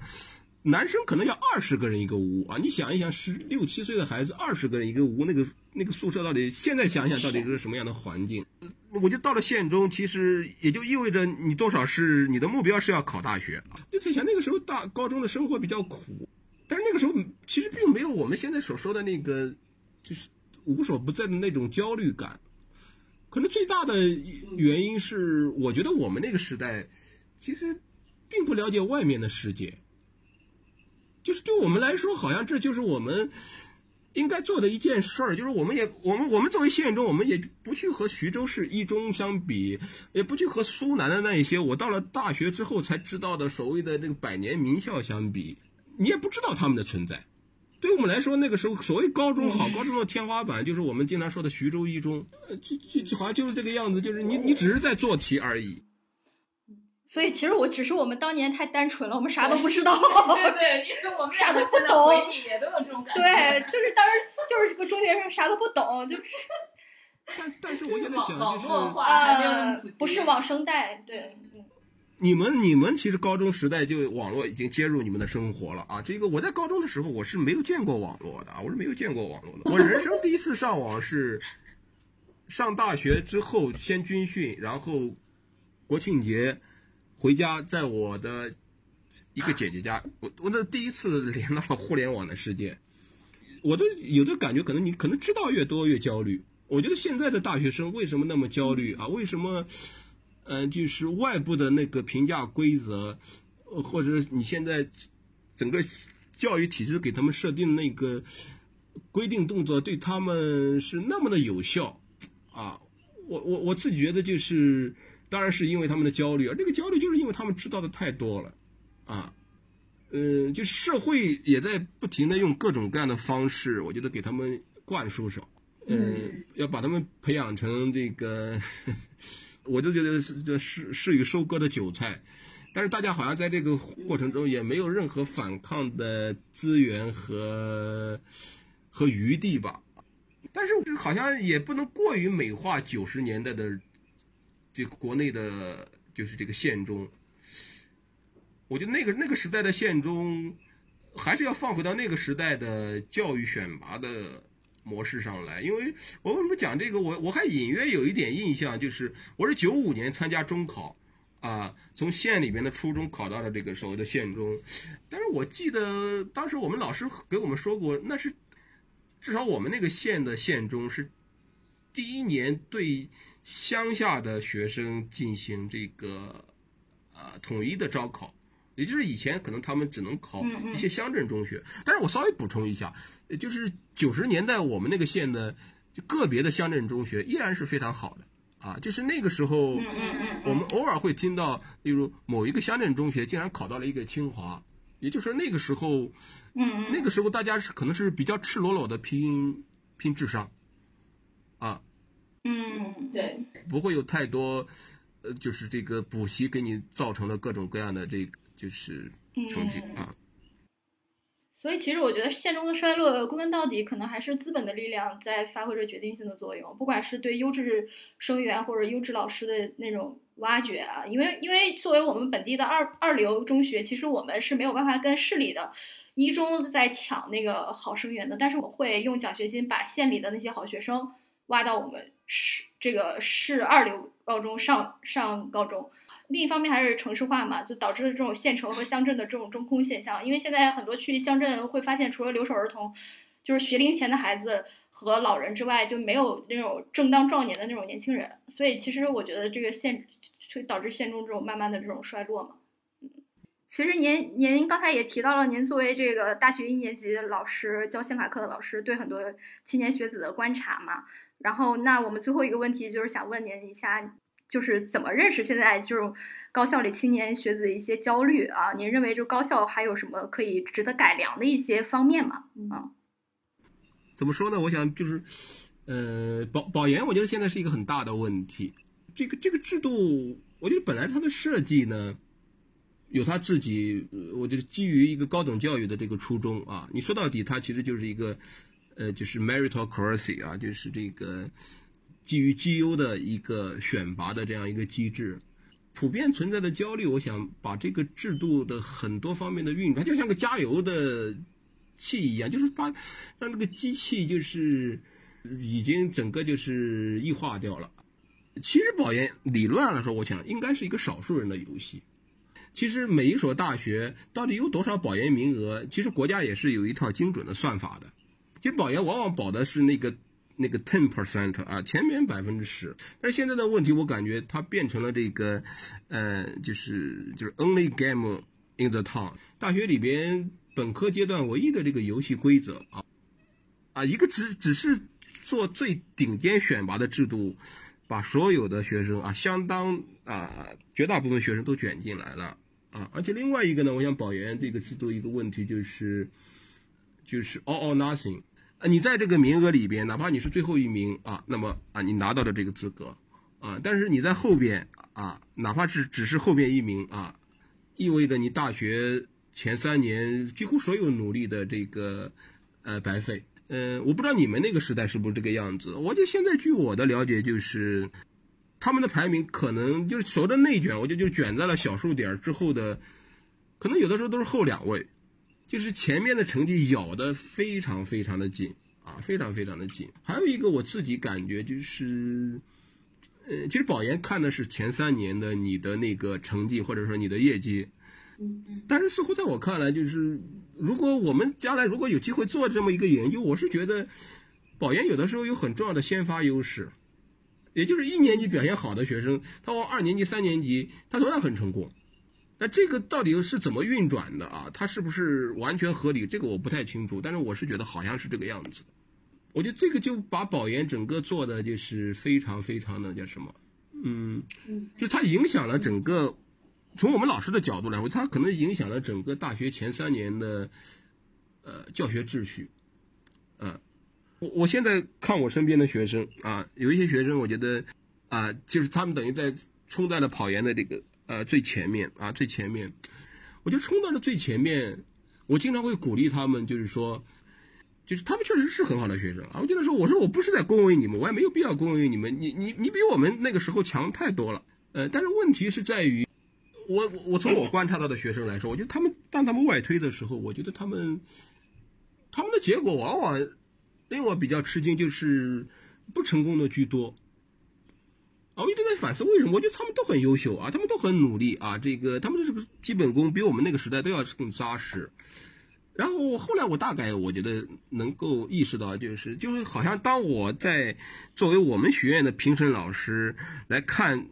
A: 男生可能要二十个人一个屋啊，你想一想，十六七岁的孩子二十个人一个屋，那个。那个宿舍到底现在想想到底是什么样的环境？我就到了县中，其实也就意味着你多少是你的目标是要考大学啊。就在想那个时候大高中的生活比较苦，但是那个时候其实并没有我们现在所说的那个，就是无所不在的那种焦虑感。可能最大的原因是，我觉得我们那个时代其实并不了解外面的世界，就是对我们来说，好像这就是我们应该做的一件事儿。就是我们也我们我们作为县中，我们也不去和徐州市一中相比，也不去和苏南的那一些我到了大学之后才知道的所谓的这个百年名校相比，你也不知道他们的存在。对我们来说，那个时候所谓高中好，高中的天花板就是我们经常说的徐州一中，就就就好像就是这个样子，就是你你只是在做题而已。
C: 所以其实我只是我们当年太单纯了，我们啥都不知道。
B: 对对，因为我们
C: 啥都不懂，
B: 也都有这种感
C: 觉。对，就是当时就是这个中学生啥都不懂，就是。
A: 但但是我现在想就是
C: 呃，不是网生代，对。
A: 你们你们其实高中时代就网络已经接入你们的生活了啊！这个我在高中的时候我是没有见过网络的啊，我是没有见过网络的。我人生第一次上网是上大学之后先军训，然后国庆节回家，在我的一个姐姐家，我我那第一次连到了互联网的世界。我都有的感觉，可能你可能知道越多越焦虑。我觉得现在的大学生为什么那么焦虑啊？为什么？嗯，就是外部的那个评价规则，或者你现在整个教育体制给他们设定那个规定动作，对他们是那么的有效啊！我我我自己觉得就是，当然是因为他们的焦虑，而这个焦虑就是因为他们知道的太多了啊。嗯，就社会也在不停的用各种各样的方式，我觉得给他们灌输上，嗯，要把他们培养成这个。我就觉得是这是是与收割的韭菜，但是大家好像在这个过程中也没有任何反抗的资源和和余地吧。但是好像也不能过于美化九十年代的这个国内的，就是这个县中。我觉得那个那个时代的县中，还是要放回到那个时代的教育选拔的。模式上来，因为我为什么讲这个？我我还隐约有一点印象，就是我是九五年参加中考，啊，从县里边的初中考到了这个所谓的县中，但是我记得当时我们老师给我们说过，那是至少我们那个县的县中是第一年对乡下的学生进行这个啊统一的招考，也就是以前可能他们只能考一些乡镇中学，但是我稍微补充一下。就是九十年代，我们那个县的就个别的乡镇中学依然是非常好的啊。就是那个时候，我们偶尔会听到，例如某一个乡镇中学竟然考到了一个清华，也就是说那个时候，那个时候大家是可能是比较赤裸裸的拼拼智商，啊，
B: 嗯，对，
A: 不会有太多，呃，就是这个补习给你造成了各种各样的这个就是成绩啊。
C: 所以，其实我觉得县中的衰落，归根到底，可能还是资本的力量在发挥着决定性的作用。不管是对优质生源或者优质老师的那种挖掘啊，因为因为作为我们本地的二二流中学，其实我们是没有办法跟市里的一中在抢那个好生源的。但是我会用奖学金把县里的那些好学生挖到我们市这个市二流高中上上高中。另一方面还是城市化嘛，就导致了这种县城和乡镇的这种中空现象。因为现在很多去乡镇会发现，除了留守儿童，就是学龄前的孩子和老人之外，就没有那种正当壮年的那种年轻人。所以其实我觉得这个县会导致县中这种慢慢的这种衰落嘛。嗯，其实您您刚才也提到了，您作为这个大学一年级老师教宪法课的老师，对很多青年学子的观察嘛。然后那我们最后一个问题就是想问您一下。就是怎么认识现在这种高校里青年学子的一些焦虑啊？您认为就高校还有什么可以值得改良的一些方面吗？嗯，
A: 怎么说呢？我想就是，呃，保保研，我觉得现在是一个很大的问题。这个这个制度，我觉得本来它的设计呢，有它自己，我觉得基于一个高等教育的这个初衷啊。你说到底，它其实就是一个，呃，就是 meritocracy 啊，就是这个。基于绩优的一个选拔的这样一个机制，普遍存在的焦虑，我想把这个制度的很多方面的运转，就像个加油的器一样，就是把让这个机器就是已经整个就是异化掉了。其实保研理论上来说，我想应该是一个少数人的游戏。其实每一所大学到底有多少保研名额，其实国家也是有一套精准的算法的。其实保研往往保的是那个那个 ten percent 啊，前面百分之十。但现在的问题，我感觉它变成了这个，呃，就是就是 only game in the town。大学里边本科阶段唯一的这个游戏规则啊，啊，一个只只是做最顶尖选拔的制度。把所有的学生啊，相当啊，绝大部分学生都卷进来了啊，而且另外一个呢，我想保研这个制度一个问题就是，就是 all or nothing 啊，你在这个名额里边，哪怕你是最后一名啊，那么啊，你拿到了这个资格啊，但是你在后边啊，哪怕是只是后边一名啊，意味着你大学前三年几乎所有努力的这个呃白费。嗯，我不知道你们那个时代是不是这个样子。我就现在据我的了解，就是他们的排名可能就是所谓的内卷，我就就卷在了小数点之后的，可能有的时候都是后两位，就是前面的成绩咬得非常非常的紧啊，非常非常的紧。还有一个我自己感觉就是，呃，其实保研看的是前三年的你的那个成绩或者说你的业绩。
B: 嗯嗯，
A: 但是似乎在我看来，就是如果我们将来如果有机会做这么一个研究，我是觉得保研有的时候有很重要的先发优势，也就是一年级表现好的学生，他往二年级、三年级他同样很成功。那这个到底是怎么运转的啊？它是不是完全合理？这个我不太清楚，但是我是觉得好像是这个样子。我觉得这个就把保研整个做的就是非常非常的叫什么？嗯嗯，就它影响了整个。从我们老师的角度来说，它可能影响了整个大学前三年的呃教学秩序。嗯，我我现在看我身边的学生啊，有一些学生，我觉得啊，就是他们等于在冲在了跑研的这个呃最前面啊最前面。我就冲到了最前面，我经常会鼓励他们，就是说，就是他们确实是很好的学生啊。我经常说，我说我不是在恭维你们，我也没有必要恭维你们，你你你比我们那个时候强太多了。呃，但是问题是在于。我我从我观察到的学生来说，我觉得他们当他们外推的时候，我觉得他们他们的结果往往令我比较吃惊，就是不成功的居多。我一直在反思为什么？我觉得他们都很优秀啊，他们都很努力啊，这个他们的这个基本功比我们那个时代都要更扎实。然后后来我大概我觉得能够意识到，就是就是好像当我在作为我们学院的评审老师来看。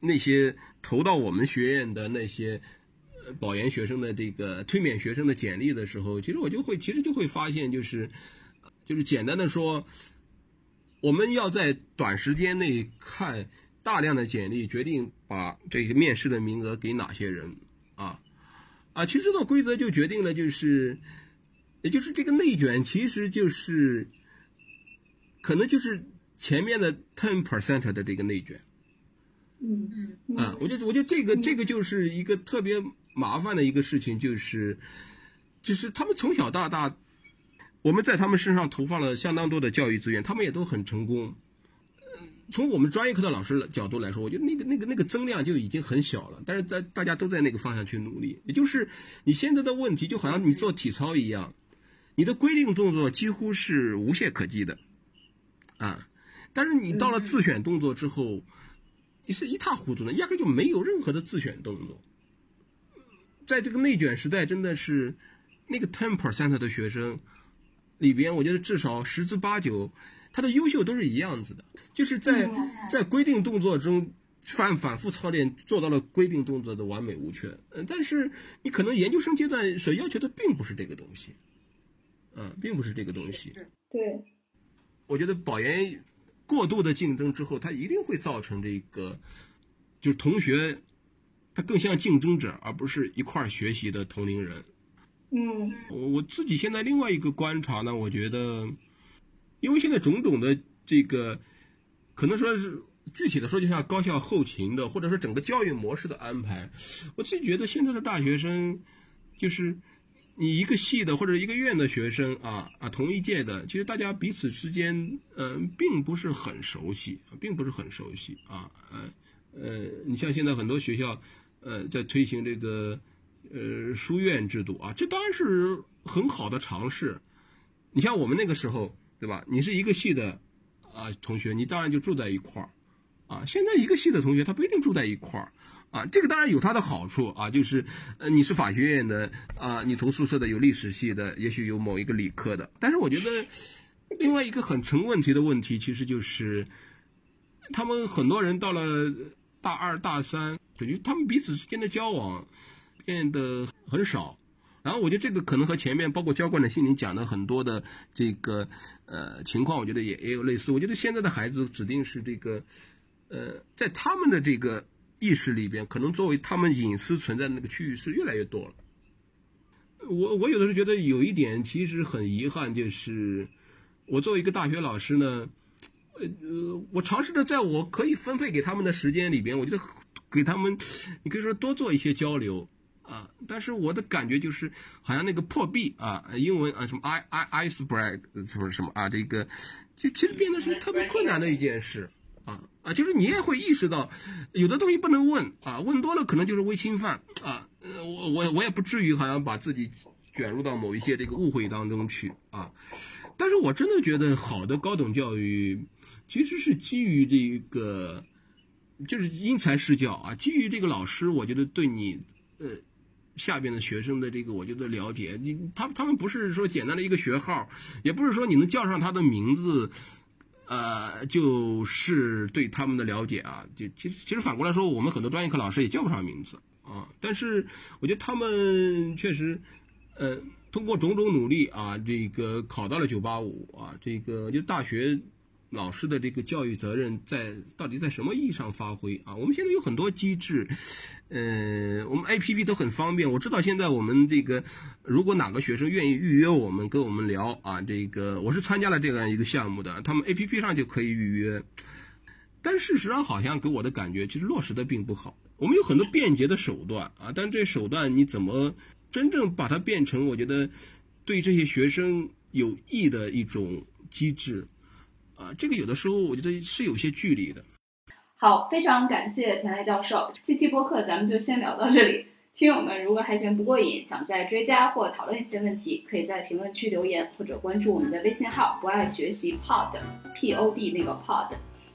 A: 那些投到我们学院的那些保研学生的这个推免学生的简历的时候，其实我就会，其实就会发现，就是，就是简单的说，我们要在短时间内看大量的简历，决定把这个面试的名额给哪些人啊啊，其实这个规则就决定了，就是，也就是这个内卷，其实就是，可能就是前面的 ten percent 的这个内卷。
B: 嗯
A: 嗯啊，我觉得我觉得这个这个就是一个特别麻烦的一个事情，就是就是他们从小到大，我们在他们身上投放了相当多的教育资源，他们也都很成功。嗯从我们专业课的老师的角度来说，我觉得那个那个那个增量就已经很小了，但是在大家都在那个方向去努力。也就是你现在的问题，就好像你做体操一样，你的规定动作几乎是无懈可击的啊，但是你到了自选动作之后。你是一塌糊涂的，压根就没有任何的自选动作。在这个内卷时代，真的是那个 ten percent 的学生里边，我觉得至少十之八九，他的优秀都是一样子的，就是在在规定动作中反反复操练，做到了规定动作的完美无缺。嗯，但是你可能研究生阶段所要求的并不是这个东西，嗯，并不是这个东西。
B: 对，
A: 我觉得保研。过度的竞争之后，它一定会造成这个，就是同学，他更像竞争者，而不是一块儿学习的同龄人。
B: 嗯，
A: 我我自己现在另外一个观察呢，我觉得，因为现在种种的这个，可能说是具体的说，就像高校后勤的，或者说整个教育模式的安排，我自己觉得现在的大学生，就是。你一个系的或者一个院的学生啊啊，同一届的，其实大家彼此之间，嗯，并不是很熟悉，并不是很熟悉啊，呃呃，你像现在很多学校，呃，在推行这个呃书院制度啊，这当然是很好的尝试。你像我们那个时候，对吧？你是一个系的啊同学，你当然就住在一块儿啊。现在一个系的同学他不一定住在一块儿啊，这个当然有它的好处啊，就是呃你是法学院的啊，你同宿舍的有历史系的，也许有某一个理科的，但是我觉得另外一个很成问题的问题，其实就是他们很多人到了大二大三，就他们彼此之间的交往变得很少。然后我觉得这个可能和前面包括教官的心灵讲的很多的这个呃情况，我觉得也也有类似。我觉得现在的孩子指定是这个呃，在他们的这个意识里边，可能作为他们隐私存在的那个区域是越来越多了。我我有的时候觉得有一点其实很遗憾，就是我作为一个大学老师呢，呃呃，我尝试着在我可以分配给他们的时间里边，我觉得给他们，你可以说多做一些交流。啊，但是我的感觉就是，好像那个破壁啊，英文啊什么 i i ice break 什么什么啊，这个就其实变得是特别困难的一件事啊啊，就是你也会意识到，有的东西不能问啊，问多了可能就是微侵犯啊，我我我也不至于好像把自己卷入到某一些这个误会当中去啊，但是我真的觉得好的高等教育其实是基于这个，就是因材施教啊，基于这个老师，我觉得对你呃。下边的学生的这个，我觉得了解你，他他们不是说简单的一个学号，也不是说你能叫上他的名字，呃，就是对他们的了解啊。就其实其实反过来说，我们很多专业课老师也叫不上名字啊。但是我觉得他们确实，呃，通过种种努力啊，这个考到了九八五啊，这个就大学。老师的这个教育责任在到底在什么意义上发挥啊？我们现在有很多机制，呃，我们 A P P 都很方便。我知道现在我们这个，如果哪个学生愿意预约我们跟我们聊啊，这个我是参加了这样一个项目的，他们 A P P 上就可以预约。但事实上，好像给我的感觉其实落实的并不好。我们有很多便捷的手段啊，但这手段你怎么真正把它变成我觉得对这些学生有益的一种机制？啊，这个有的时候我觉得是有些距离的。
B: 好，非常感谢田来教授，这期播客咱们就先聊到这里。听友们如果还嫌不过瘾，想再追加或讨论一些问题，可以在评论区留言或者关注我们的微信号“不爱学习 Pod P O D” 那个 Pod，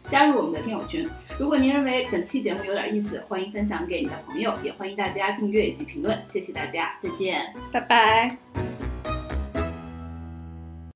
B: 加入我们的听友群。如果您认为本期节目有点意思，欢迎分享给你的朋友，也欢迎大家订阅以及评论。谢谢大家，再见，
C: 拜拜。